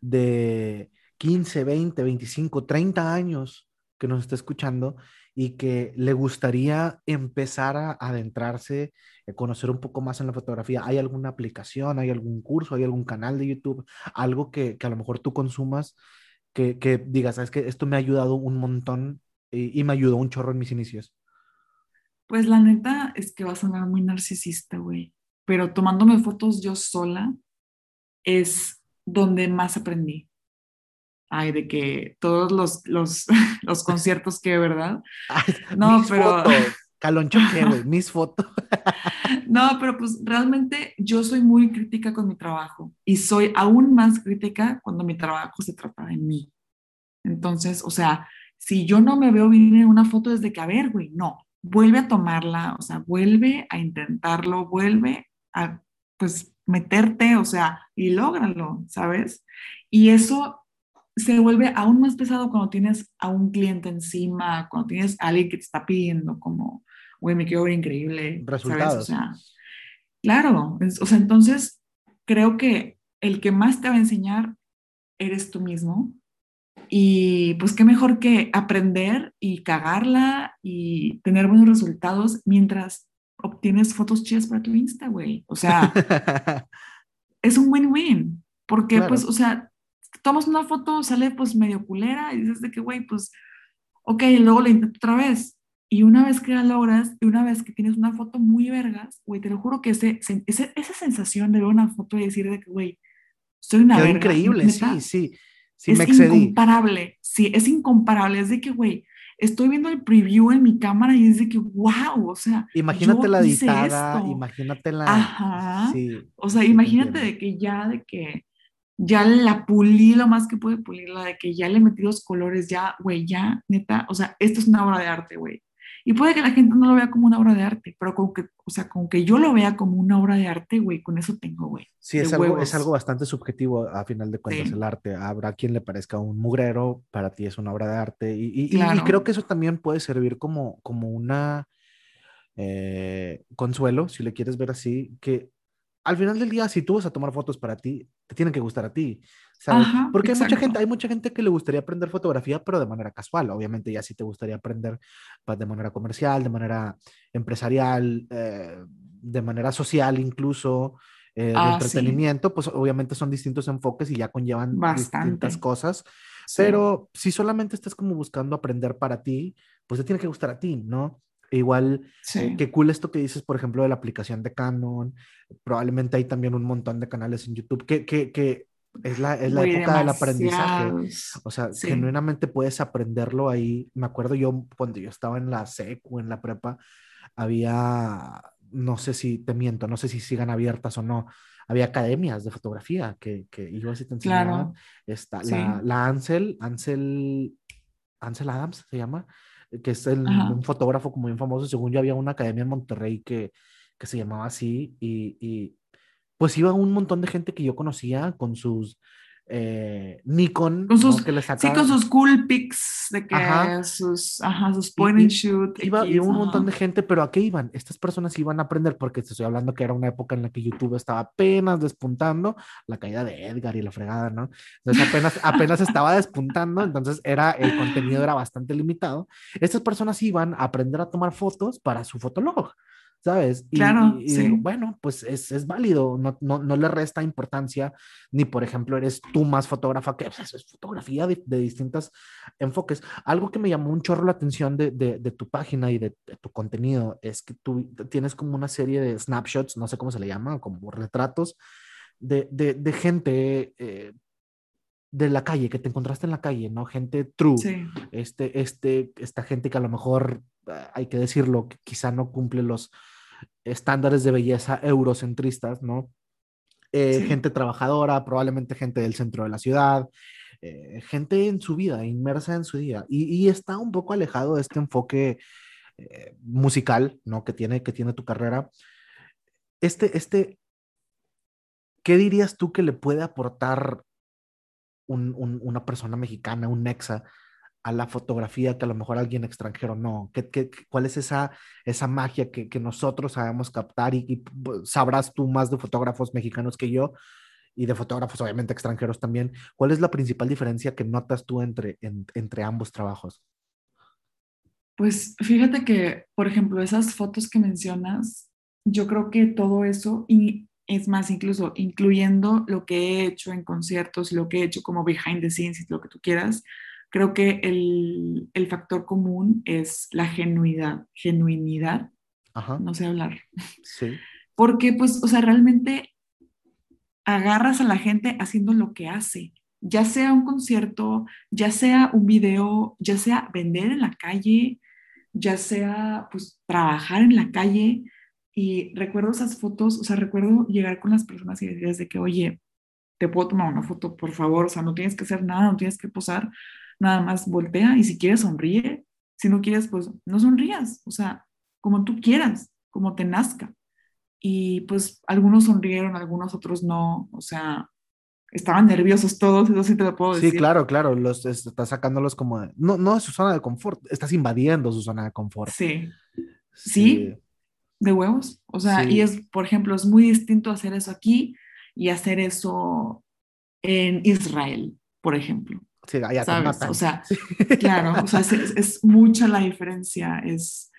de 15, 20, 25, 30 años que nos está escuchando y que le gustaría empezar a adentrarse, a conocer un poco más en la fotografía, ¿hay alguna aplicación, hay algún curso, hay algún canal de YouTube, algo que, a lo mejor tú consumas que, que digas, sabes que esto me ha ayudado un montón y, me ayudó un chorro en mis inicios? Pues la neta es que va a sonar muy narcisista, güey, pero tomándome fotos yo sola es donde más aprendí ay, de que todos los, los, <laughs> los conciertos que, ¿verdad? <laughs> no, pero... Caloncho, ¿qué, güey? <laughs> Mis fotos. no, pero pues realmente yo soy muy crítica con mi trabajo y soy aún más crítica cuando mi trabajo se trata de mí. Entonces, o sea, si yo no me veo bien en una foto desde que, a ver, güey, no, vuelve a tomarla, o sea, vuelve a intentarlo, vuelve a, pues, meterte, o sea, y lógralo, ¿sabes? Y eso se vuelve aún más pesado cuando tienes a un cliente encima, cuando tienes a alguien que te está pidiendo como, güey, me quiero ver increíble. Resultados. O sea, claro, o sea, entonces creo que el que más te va a enseñar eres tú mismo. Y pues qué mejor que aprender y cagarla y tener buenos resultados mientras obtienes fotos chidas para tu Insta, güey. O sea, <laughs> es un win-win. Porque, pues, o sea, tomas una foto, sale pues medio culera y dices de que, güey, pues, ok, y luego la intento otra vez. Y una vez que la logras, y una vez que tienes una foto muy vergas, güey, te lo juro que ese, ese, esa sensación de ver una foto y decir de que, güey, soy una verga. increíble, sí, sí. Sí, es incomparable, sí, es incomparable. Es de que, güey, estoy viendo el preview en mi cámara y es de que, wow, o sea, imagínate yo la editada, imagínate la... Ajá. Sí, O sea, sí imagínate de que ya, de que ya la pulí lo más que pude pulirla, de que ya le metí los colores, ya, güey, ya, neta, o sea, esto es una obra de arte, güey. Y puede que la gente no lo vea como una obra de arte, pero con que, o sea, con que yo lo vea como una obra de arte, güey, con eso tengo, güey. Sí, es algo, es algo bastante subjetivo a final de cuentas Sí. el arte. Habrá quien le parezca un mugrero, para ti es una obra de arte. Y, y- y- y Claro. creo que eso también puede servir como, como una eh, consuelo, si le quieres ver así, que al final del día, si tú vas a tomar fotos para ti, te tienen que gustar a ti, ¿sabes? Ajá, Porque hay mucha gente, hay mucha gente que le gustaría aprender fotografía, pero de manera casual. Obviamente ya si te gustaría aprender pues, de manera comercial, de manera empresarial, eh, de manera social incluso, eh, de Ah, sí, entretenimiento, pues obviamente son distintos enfoques y ya conllevan distintas bastante. cosas. Sí, Pero si solamente estás como buscando aprender para ti, pues te tiene que gustar a ti, ¿no? Igual, sí, qué cool esto que dices, por ejemplo, de la aplicación de Canon. Probablemente hay también un montón de canales en YouTube que, que, que es la, es la época del aprendizaje. O sea, Sí, genuinamente puedes aprenderlo ahí. Me acuerdo yo cuando yo estaba en la SEC o en la prepa, había, no sé si te miento, no sé si sigan abiertas o no, había academias de fotografía que, que ibas y te enseñaban. claro, Esta, sí, la, la Ansel, Ansel, Ansel Adams se llama, eh, que es el- un fotógrafo como bien famoso. Según yo, había una academia en Monterrey que, que se llamaba así y, y pues iba un montón de gente que yo conocía con sus eh, Nikon, con ¿no? sus, Que le sí, con sus cool pics de Ajá. que sus, ajá, sus Y, point and y shoot iba, X, iba un montón ajá, de gente, pero ¿a qué iban? Estas personas iban a aprender porque te estoy hablando que era una época en la que YouTube estaba apenas despuntando, la caída de Edgar y la fregada, ¿no? Entonces apenas, apenas estaba despuntando, entonces era, el contenido era bastante limitado. Estas personas iban a aprender a tomar fotos para su fotolog, ¿sabes? Y, claro, y- y digo, sí, bueno, pues es, es válido, no, no, no le resta importancia, ni por ejemplo eres tú más fotógrafa que pues, es fotografía de, de distintos enfoques. Algo que me llamó un chorro la atención de, de, de tu página y de, tu contenido es que tú tienes como una serie de snapshots, no sé cómo se le llama, como retratos de, de, de gente eh, de la calle, que te encontraste en la calle, ¿no? Gente true, sí, este, este, esta gente que a lo mejor, eh, hay que decirlo, que quizá no cumple los estándares de belleza eurocentristas, ¿no? Eh, sí, gente trabajadora, probablemente gente del centro de la ciudad, eh, gente en su vida, inmersa en su día, y, y está un poco alejado de este enfoque eh, musical, ¿no? Que tiene, que tiene tu carrera. Este, este, ¿qué dirías tú que le puede aportar un, un, una persona mexicana, un nexa, a la fotografía que a lo mejor alguien extranjero no? ¿Qué, qué, cuál es esa, esa magia que, que nosotros sabemos captar y, pues, sabrás tú más de fotógrafos mexicanos que yo? y de fotógrafos obviamente extranjeros también. ¿Cuál es la principal diferencia que notas tú entre, en, entre ambos trabajos? Pues fíjate que, por ejemplo, esas fotos que mencionas, yo creo que todo eso, y es más, incluso incluyendo lo que he hecho en conciertos lo que he hecho como behind the scenes y lo que tú quieras, creo que el, el factor común es la genuidad, genuinidad, Ajá, no sé hablar, sí, porque pues, o sea, realmente agarras a la gente haciendo lo que hace, ya sea un concierto, ya sea un video, ya sea vender en la calle, ya sea pues trabajar en la calle. Y recuerdo esas fotos, o sea, recuerdo llegar con las personas y decirles de que, oye, te puedo tomar una foto, por favor, o sea, no tienes que hacer nada, no tienes que posar, nada más voltea y si quieres sonríe, si no quieres, pues no sonrías, o sea, como tú quieras, como te nazca. Y pues algunos sonrieron, algunos otros no, o sea, estaban nerviosos todos, eso sí te lo puedo sí, decir. claro, claro, los estás sacándolos como de, no, no de su zona de confort, estás invadiendo su zona de confort. Sí, Sí, sí, de huevos. O sea, y sí, es, por ejemplo, es muy distinto hacer eso aquí y hacer eso en Israel, por ejemplo, sí, allá te matan. O sea, Sí. claro, o sea, es, es mucha la diferencia, es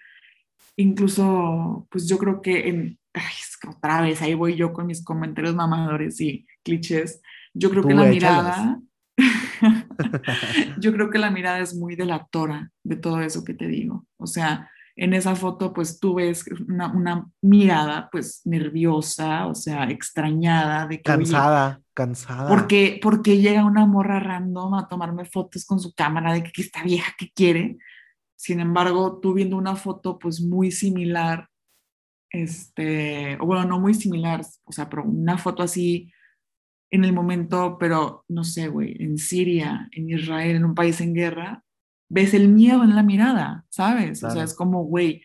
incluso, pues yo creo que en, ay, es que otra vez, ahí voy yo con mis comentarios mamadores y clichés, yo creo que Tú la échalos. mirada, <laughs> <laughs> yo creo que la mirada es muy delatora de todo eso que te digo. O sea, en esa foto, pues tú ves una, una mirada, pues nerviosa, o sea, extrañada, de que, oye, Cansada, cansada. ¿por qué, por qué llega una morra random a tomarme fotos con su cámara de que, que esta vieja que quiere? Sin embargo, tú viendo una foto pues muy similar, este, o bueno, no muy similar, o sea, pero una foto así en el momento, pero no sé, güey, en Siria, en Israel, en un país en guerra, ves el miedo en la mirada, ¿sabes? O sea, es como, güey,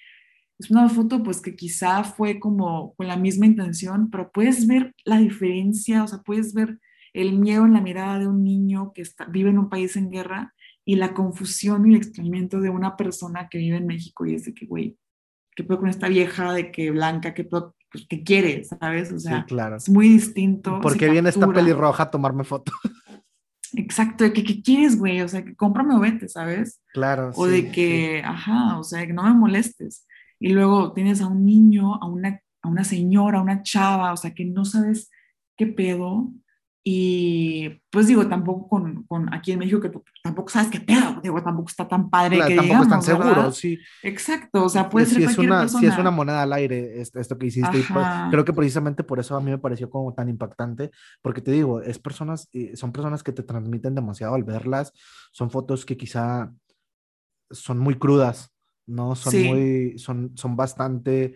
es una foto pues que quizá fue como con la misma intención, pero puedes ver la diferencia, o sea, puedes ver el miedo en la mirada de un niño que está, vive en un país en guerra y la confusión y el extrañamiento de una persona que vive en México y es de que, güey, ¿qué puedo con esta vieja de que blanca, qué puedo, pues, ¿qué quiere, sabes? O sea, claro. es muy distinto. ¿Por qué viene esta pelirroja a tomarme foto? Exacto, de que ¿qué quieres, güey? O sea, que cómprame o vete, ¿sabes? Claro. O de que, ajá, o sea, que no me molestes. Y luego tienes a un niño, a una, a una señora, a una chava, o sea, que no sabes qué pedo, y pues digo, tampoco con, con, aquí en México, que tampoco sabes qué pedo, digo, tampoco está tan padre que tampoco están seguros, sí. Exacto, o sea, puede ser sí es una, Sí es una moneda al aire esto, que hiciste. Y pues, creo que precisamente por eso a mí me pareció como tan impactante, porque te digo, es personas, son personas que te transmiten demasiado al verlas, son fotos que quizá son muy crudas, ¿no? Son muy, son, son bastante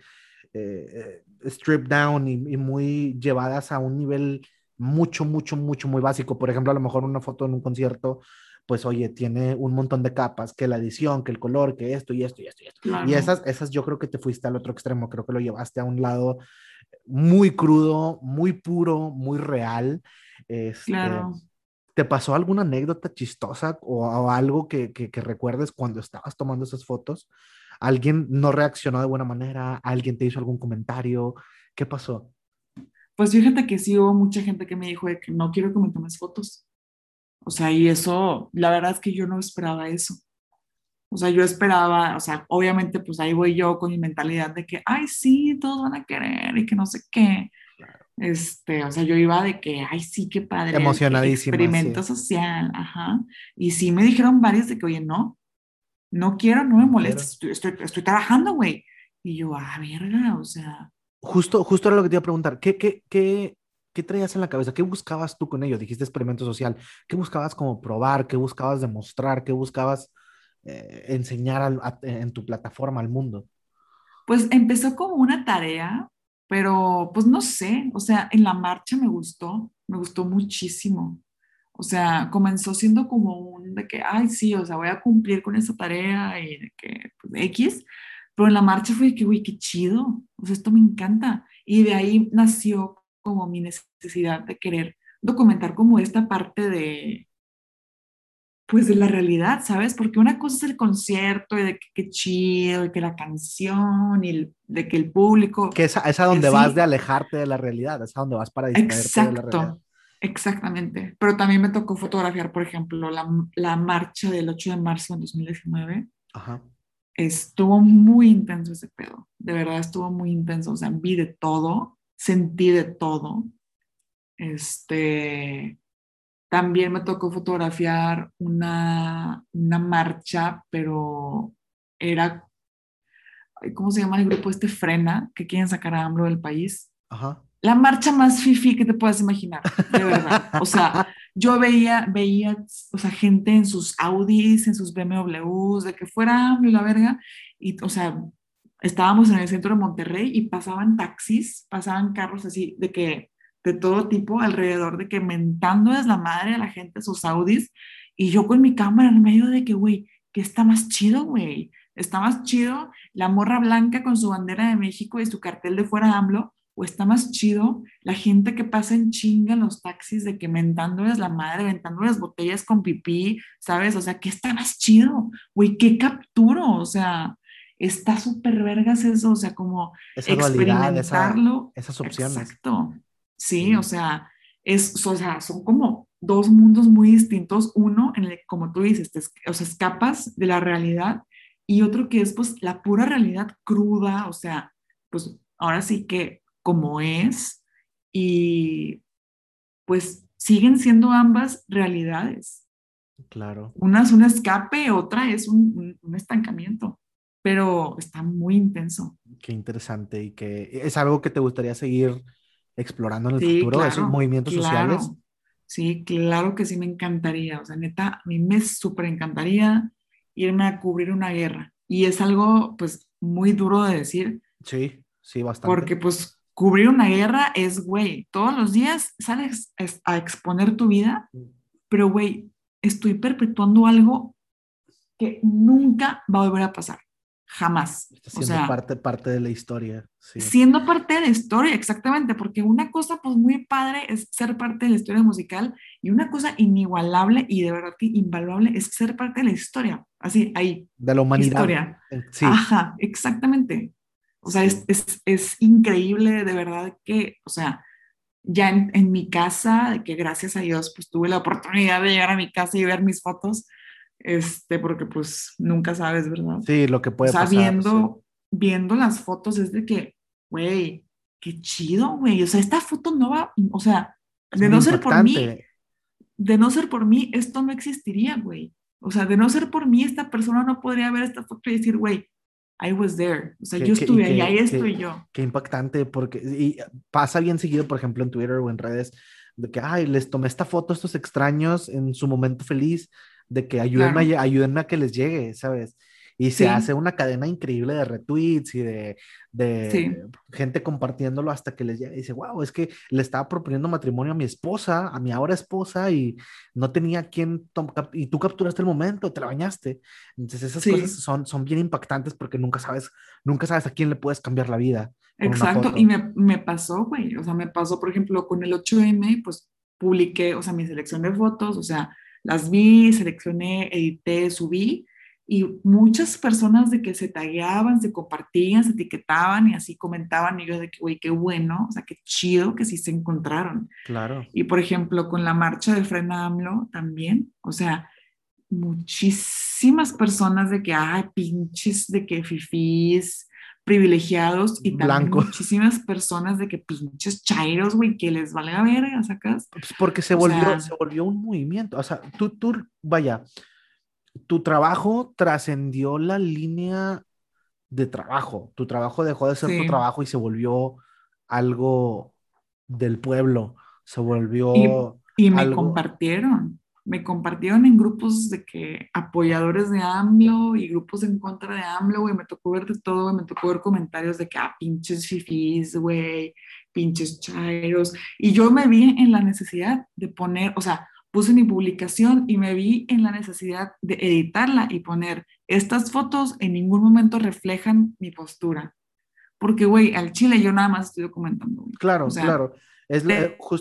eh, eh, stripped down y, y muy llevadas a un nivel mucho, mucho, mucho, muy básico. Por ejemplo, a lo mejor una foto en un concierto, pues oye, tiene un montón de capas, que la edición, que el color, que esto y esto y esto y esto. Y esas, esas yo creo que te fuiste al otro extremo, creo que lo llevaste a un lado muy crudo, muy puro, muy real. Este, claro. ¿Te pasó alguna anécdota chistosa o, algo que, que, que, recuerdes cuando estabas tomando esas fotos? ¿Alguien no reaccionó de buena manera? ¿Alguien te hizo algún comentario? ¿Qué pasó? Pues fíjate que sí hubo mucha gente que me dijo de que no quiero que me tomes fotos. O sea, y eso, la verdad es que yo no esperaba eso. O sea, yo esperaba, o sea, obviamente pues ahí voy yo con mi mentalidad de que, ay, sí, todos van a querer y que no sé qué. Este, o sea, yo iba de que, ay, sí, qué padre. Emocionadísima. Experimento social, ajá. Y sí me dijeron varios de que, oye, no, no quiero, no me molestes, estoy, estoy, estoy, trabajando, güey. Y yo, ah, verga, o sea, Justo, justo era lo que te iba a preguntar. ¿Qué, qué, qué, qué traías en la cabeza? ¿Qué buscabas tú con ello? Dijiste experimento social. ¿Qué buscabas como probar? ¿Qué buscabas demostrar? ¿Qué buscabas eh, enseñar en tu plataforma al mundo? Pues empezó como una tarea, pero pues no sé, o sea, en la marcha me gustó, me gustó muchísimo. O sea, comenzó siendo como un de que, ay, sí, o sea, voy a cumplir con esa tarea y de que, pues, X, pero en la marcha fue que, güey, qué chido, o sea, esto me encanta. Y de ahí nació como mi necesidad de querer documentar como esta parte de, pues de la realidad, ¿sabes? Porque una cosa es el concierto y de que qué chido y que la canción y de que el público... Que es, a donde vas de alejarte de la realidad, es a donde vas para distraerte Exacto. de la realidad. Exactamente. Pero también me tocó fotografiar, por ejemplo, la, la marcha del 8 de marzo de 2019. Ajá estuvo muy intenso ese pedo, de verdad estuvo muy intenso, o sea, vi de todo, sentí de todo. Este, también me tocó fotografiar una, una marcha, pero era, ¿cómo se llama el grupo este Frena? Que quieren sacar a AMLO del país. Ajá la marcha más fifi que te puedas imaginar, de verdad. O sea, yo veía, veía, o sea, gente en sus Audis, en sus BMWs, de que fuera la verga, y, o sea, estábamos en el centro de Monterrey y pasaban taxis, pasaban carros así, de que, de todo tipo, alrededor, de que mentando es la madre a la gente sus Audis, y yo con mi cámara en medio de que, güey, ¿qué está más chido, güey? Está más chido la morra blanca con su bandera de México y su cartel de fuera AMLO, o está más chido la gente que pasa en chinga en los taxis de que mentándoles la madre, mentándoles botellas con pipí, ¿sabes? O sea, ¿qué está más chido? Güey, ¿qué capturo? O sea, está súper vergas eso, o sea, como experimentarlo. esas opciones. Exacto. Sí, o sea, es, o sea, son como dos mundos muy distintos. Uno, en el, como tú dices, o sea, escapas de la realidad y otro que es pues la pura realidad cruda, o sea, pues ahora sí que como es y pues siguen siendo ambas realidades. Claro. Una es un escape, otra es un, estancamiento, pero está muy intenso. Qué interesante y que es algo que te gustaría seguir explorando en el futuro, esos movimientos sociales. Sí, claro que sí me encantaría, o sea, neta, a mí me súper encantaría irme a cubrir una guerra. Y es algo, pues, muy duro de decir. Sí, sí, bastante. Porque, pues, cubrir una guerra es, güey, todos los días sales a exponer tu vida, mm. pero, güey, estoy perpetuando algo que nunca va a volver a pasar jamás. siendo o sea, parte, parte de la historia. Siendo parte de la historia, exactamente, porque una cosa pues muy padre es ser parte de la historia musical y una cosa inigualable y de verdad que invaluable es ser parte de la historia, así, ahí. De la humanidad. Historia. Sí. Ajá, exactamente. O sea, es, es, es, increíble de verdad que, o sea, ya en, en mi casa, de que gracias a Dios pues tuve la oportunidad de llegar a mi casa y ver mis fotos, este, porque pues nunca sabes, ¿verdad? Sí, lo que puede o sea, Viendo, viendo las fotos es de que, güey, qué chido, güey. O sea, esta foto no va, o sea, de no ser por mí, de no ser por mí, esto no existiría, güey. O sea, de no ser por mí, esta persona no podría ver esta foto y decir, güey, I was there. O sea, yo estuve ahí, ahí estoy yo. Qué impactante, porque y pasa bien seguido, por ejemplo, en Twitter o en redes, de que, ay, les tomé esta foto a estos extraños en su momento feliz de que ayúdenme, a, a que les llegue, ¿sabes? Y se hace una cadena increíble de retweets y de, de gente compartiéndolo hasta que les llega y dice, wow, es que le estaba proponiendo matrimonio a mi esposa, a mi ahora esposa, y no tenía quien, y tú capturaste el momento, te la bañaste. Entonces esas cosas son, son bien impactantes porque nunca sabes, nunca sabes a quién le puedes cambiar la vida. Exacto, y me, me pasó, güey, o sea, me pasó, por ejemplo, con el 8M, pues publiqué, o sea, mi selección de fotos, o sea, las vi, seleccioné, edité, subí y muchas personas de que se tagueaban, se compartían, se etiquetaban y así comentaban y yo de que, güey, qué bueno, o sea, qué chido que sí se encontraron. Claro. Y por ejemplo, con la marcha de Frena AMLO también, o sea, muchísimas personas de que, ay, pinches, de que fifís, privilegiados y también muchísimas personas de que pinches chairos, güey, que les vale la verga, ¿sacas? Pues porque se volvió, se volvió un movimiento, o sea, tú, tú, vaya, tu trabajo trascendió la línea de trabajo, tu trabajo dejó de ser tu trabajo y se volvió algo del pueblo, se volvió... Y, me compartieron, me compartieron en grupos de que apoyadores de AMLO y grupos en contra de AMLO, güey, me tocó ver de todo, me tocó ver comentarios de que, ah, pinches fifís, güey, pinches chairos, y yo me vi en la necesidad de poner, o sea, puse mi publicación y me vi en la necesidad de editarla y poner, estas fotos en ningún momento reflejan mi postura, porque, güey, al chile yo nada más estoy documentando. Claro, claro. Es,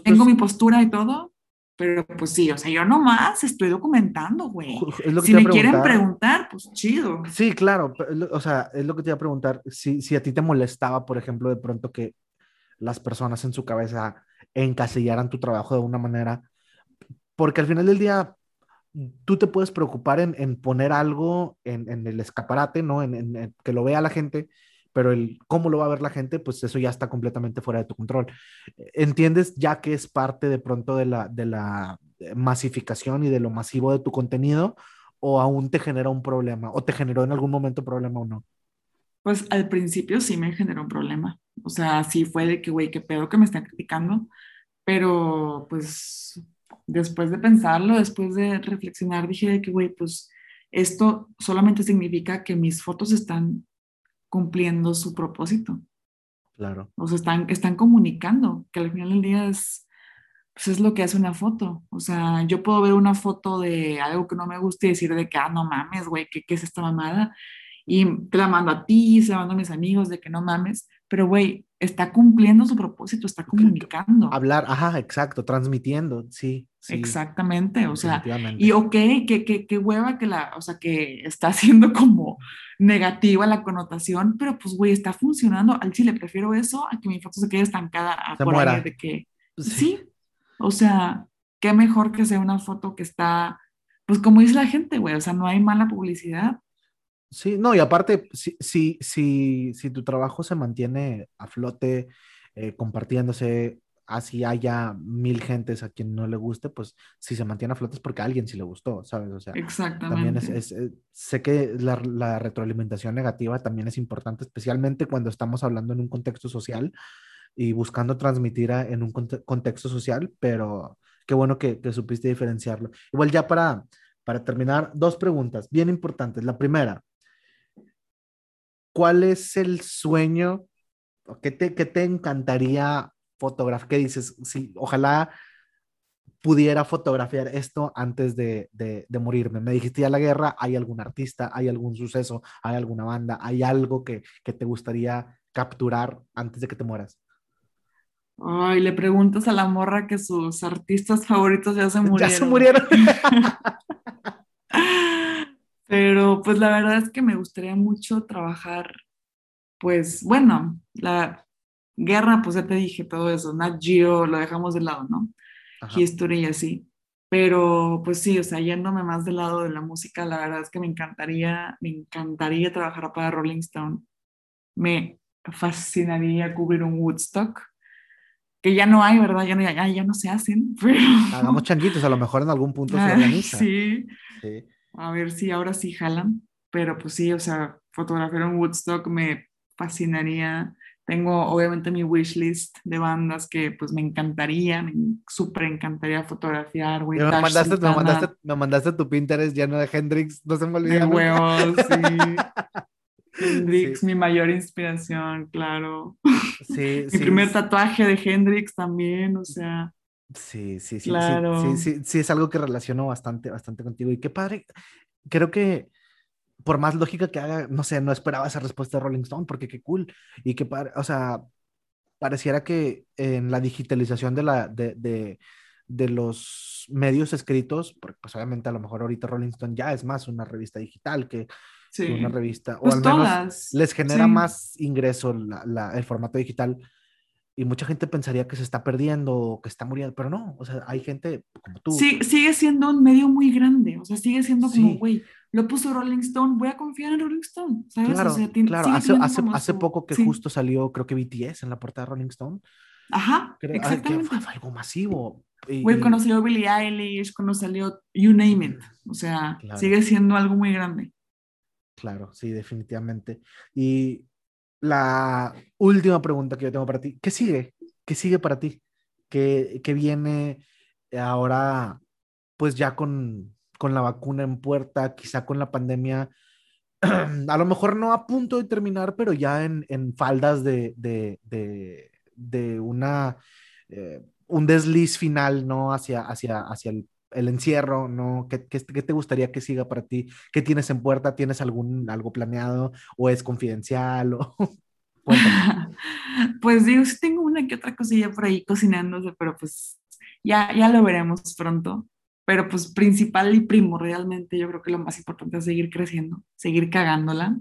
tengo mi postura y todo, pero pues sí, o sea, yo nomás estoy documentando, güey. Si me quieren preguntar, pues chido. Sí, claro, o sea, es lo que te iba a preguntar. Si, si a ti te molestaba, por ejemplo, de pronto que las personas en su cabeza encasillaran tu trabajo de una manera, porque al final del día tú te puedes preocupar en, en poner algo en, en, el escaparate, ¿no? En, en, que lo vea la gente, pero el cómo lo va a ver la gente, pues eso ya está completamente fuera de tu control. ¿Entiendes ya que es parte de pronto de la, de la masificación y de lo masivo de tu contenido o aún te genera un problema o te generó en algún momento problema o no? Pues al principio sí me generó un problema. O sea, sí fue de que, güey, qué pedo que me están criticando, pero pues después de pensarlo, después de reflexionar, dije de que, güey, pues esto solamente significa que mis fotos están cumpliendo su propósito. Claro. O sea, están, están comunicando, que al final del día es, pues es lo que hace una foto. O sea, yo puedo ver una foto de algo que no me gusta y decir de que, ah, no mames, güey, ¿qué, ¿qué, es esta mamada? Y te la mando a ti, se la mando a mis amigos de que no mames, pero güey, está cumpliendo su propósito, está comunicando. Hablar, ajá, exacto, transmitiendo, sí. Exactamente, o sea, y ok, que, que, hueva que la, o sea, que está <laughs> siendo como negativa la connotación, pero pues, güey, está funcionando. Al chile prefiero eso a que mi foto se quede estancada a por ahí de que, sí. o sea, qué mejor que sea una foto que está, pues como dice la gente, güey, o sea, no hay mala publicidad. Sí, no, y aparte, si, si, si, si tu trabajo se mantiene a flote, eh, compartiéndose, así haya mil gentes a quien no le guste, pues si se mantiene a flote es porque a alguien sí le gustó, ¿sabes? O sea, también es, eh, sé que la, la, retroalimentación negativa también es importante, especialmente cuando estamos hablando en un contexto social y buscando transmitir en un contexto social, pero qué bueno que, que supiste diferenciarlo. Igual ya para para terminar, dos preguntas bien importantes. La primera, ¿cuál es el sueño qué te, qué te encantaría fotografiar? ¿Qué dices? Sí, ojalá pudiera fotografiar esto antes de, de, de, morirme. Me dijiste ya la guerra, ¿hay algún artista, hay algún suceso, hay alguna banda, hay algo que, que te gustaría capturar antes de que te mueras? Ay, le preguntas a la morra que sus artistas favoritos ya se murieron. <laughs> Ya se murieron. <laughs> Pero pues la verdad es que me gustaría mucho trabajar, pues bueno, la guerra, pues ya te dije todo eso, Nat Geo lo dejamos de lado, ¿no? Ajá. History y así. Pero pues sí, o sea, yéndome más del lado de la música, la verdad es que me encantaría, me encantaría trabajar para Rolling Stone. Me fascinaría cubrir un Woodstock, que ya no hay, ¿verdad? Ya no, ya, ya no se hacen. <laughs> Pero... Hagamos changuitos, a lo mejor en algún punto se organiza. Sí. sí. A ver si ahora sí jalan. Pero pues sí, o sea, fotografiar un Woodstock me fascinaría. Tengo obviamente mi wish list de bandas que pues me encantaría, me súper encantaría fotografiar, güey. Me mandaste, me, mandaste, me mandaste tu Pinterest lleno de Hendrix, no se me olvida. De huevos, sí. <laughs> Hendrix, sí. mi mayor inspiración, claro. Sí, <laughs> mi sí, primer tatuaje de Hendrix también, o sea. Sí, sí, sí, Claro. sí, sí, sí, sí, es algo que relaciono bastante, bastante contigo. Y qué padre, creo que por más lógica que haga, no sé, no esperaba esa respuesta de Rolling Stone, porque qué cool. Y qué padre, o sea, pareciera que en la digitalización de, la, de, de, de los medios escritos, porque pues obviamente a lo mejor ahorita Rolling Stone ya es más una revista digital que, Sí. que una revista, o Pues al menos todas. les genera Sí. más ingreso la- la- el formato digital. Y mucha gente pensaría que se está perdiendo o que está muriendo, pero no, o sea, hay gente como tú. Sí, sigue siendo un medio muy grande, o sea, sigue siendo como, Sí. güey, lo puso Rolling Stone, voy a confiar en Rolling Stone, ¿sabes? Claro, o sea, claro. Hace, hace, hace poco que sí. justo salió, creo que BTS en la portada de Rolling Stone. Ajá, Creo, ay, exactamente. fue, fue algo masivo. Güey, cuando salió Billie Eilish, cuando salió You Name It, o sea, Claro. sigue siendo algo muy grande. Claro, sí, definitivamente. Y la última pregunta que yo tengo para ti, ¿qué sigue? ¿Qué sigue para ti? ¿Qué, qué viene ahora, pues ya con, con la vacuna en puerta, quizá con la pandemia, <clears throat> a lo mejor no a punto de terminar, pero ya en, en faldas de, de, de, de una, eh, un desliz final, ¿no? Hacia, hacia, hacia el, el encierro, ¿no? ¿Qué, qué, qué te gustaría que siga para ti? ¿Qué tienes en puerta? ¿Tienes algún, algo planeado o es confidencial? <laughs> O... <laughs> Pues digo, sí tengo una que otra cosilla por ahí cocinándose, pero pues ya, ya lo veremos pronto. Pero pues principal y primordialmente yo creo que lo más importante es seguir creciendo, seguir cagándola,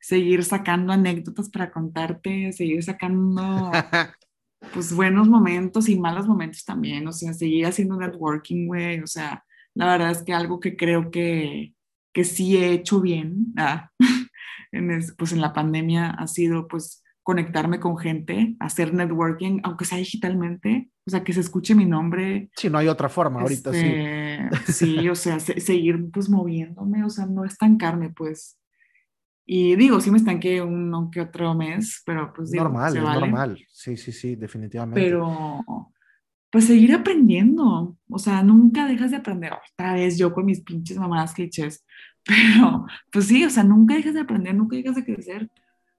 seguir sacando anécdotas para contarte, seguir sacando <laughs> pues buenos momentos y malos momentos también, o sea, seguir haciendo networking, güey, o sea, la verdad es que algo que creo que, que sí he hecho bien, ah, <laughs> en es- pues en la pandemia ha sido pues conectarme con gente, hacer networking, aunque sea digitalmente, o sea, que se escuche mi nombre. Sí, no hay otra forma, ahorita sí. este, sí. o sea, se- seguir pues moviéndome, o sea, no estancarme, pues. Y digo, sí me estanqué uno que otro mes, pero pues digo, normal, es vale. normal. Sí, sí, sí, definitivamente. Pero pues seguir aprendiendo, o sea, nunca dejas de aprender. Otra vez yo con mis pinches mamadas clichés, <laughs> pero pues sí, o sea, nunca dejas de aprender, nunca dejas de crecer.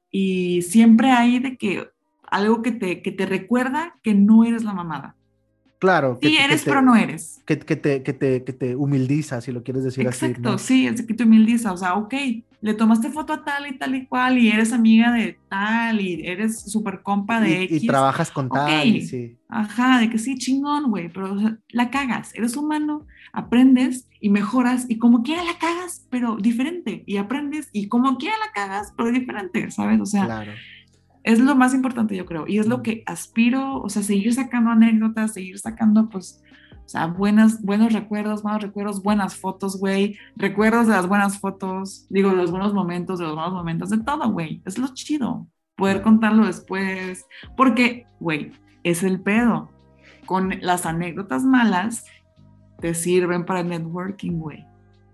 Y siempre hay de que algo que te, que te recuerda que no eres la mamada. Claro. que Sí te- que eres, te- pero no eres. Que, que te, que, te, que te humildiza, si lo quieres decir así. Exacto, ¿no? sí, es que te humildiza, o sea, ok, le tomaste foto a tal y tal y cual y eres amiga de tal y eres súper compa de Y, X. y trabajas con Ok. tal, y sí. Ajá, de que sí, chingón, güey, pero o sea, la cagas, eres humano, aprendes y mejoras y como quiera la cagas, pero diferente, y aprendes y como quiera la cagas, pero diferente, ¿sabes? O sea, Claro. Es lo más importante, yo creo, y es Mm. lo que aspiro, o sea, seguir sacando anécdotas, seguir sacando, pues, o sea, buenas, buenos recuerdos, malos recuerdos, buenas fotos, güey, recuerdos de las buenas fotos, digo, de los buenos momentos, de los malos momentos, de todo, güey, es lo chido, poder contarlo después, porque, güey, es el pedo, con las anécdotas malas, te sirven para el networking, güey.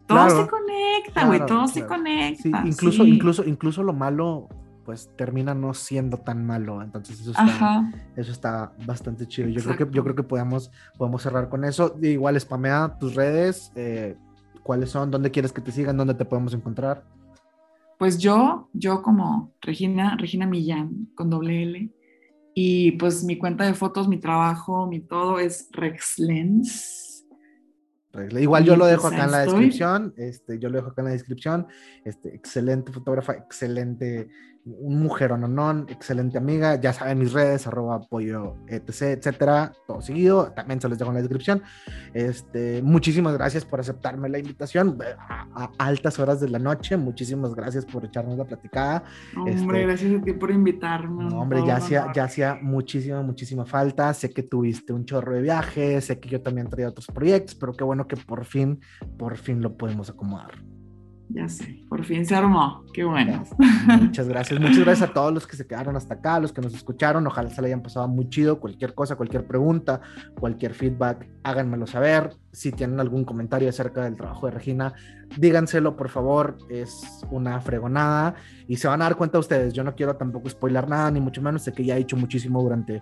Todo Claro. se conecta, güey, Claro, todo se conecta. Sí, incluso, sí. incluso, incluso lo malo, pues termina no siendo tan malo. Entonces, eso está, Ajá. eso está bastante chido. Yo creo que, yo creo que podemos, podemos cerrar con eso. Igual spamea tus redes, eh, ¿Cuáles son? ¿Dónde quieres que te sigan? ¿Dónde te podemos encontrar? Pues yo, yo como Regina, Regina Millán, con doble L. Y pues mi cuenta de fotos, mi trabajo, mi todo es RexLens. Igual yo lo dejo pues acá en la descripción, este, yo lo dejo acá en la descripción, este, excelente fotógrafa, excelente un mujer no excelente amiga, ya saben mis redes, arroba apoyo, etc, etcétera, todo seguido, también se les dejo en la descripción. Este, muchísimas gracias por aceptarme la invitación a, altas horas de la noche, muchísimas gracias por echarnos la platicada. Hombre, este, gracias a ti por invitarme. hombre, ya hacía, ya hacía muchísima, muchísima falta, sé que tuviste un chorro de viajes, sé que yo también traía otros proyectos, pero qué bueno que por fin, por fin lo podemos acomodar. Ya sé, por fin se armó. Qué bueno. Muchas gracias. Muchas gracias a todos los que se quedaron hasta acá, los que nos escucharon. Ojalá se le hayan pasado muy chido. Cualquier cosa, cualquier pregunta, cualquier feedback, háganmelo saber. Si tienen algún comentario acerca del trabajo de Regina, díganselo, por favor. Es una fregonada y se van a dar cuenta ustedes. Yo no quiero tampoco spoiler nada, ni mucho menos. Sé que ya he dicho muchísimo durante,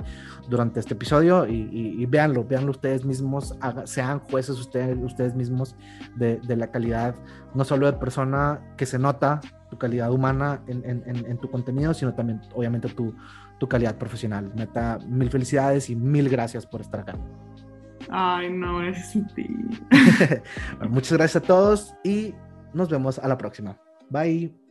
durante este episodio y, y, véanlo, véanlo ustedes mismos. sean jueces ustedes, ustedes mismos de, la calidad, no solo de persona que se nota, tu calidad humana en, en, en, tu contenido, sino también, obviamente, tu, tu calidad profesional. Neta, mil felicidades y mil gracias por estar acá. Ay, no, es ti. <laughs> muchas gracias a todos y nos vemos a la próxima. Bye.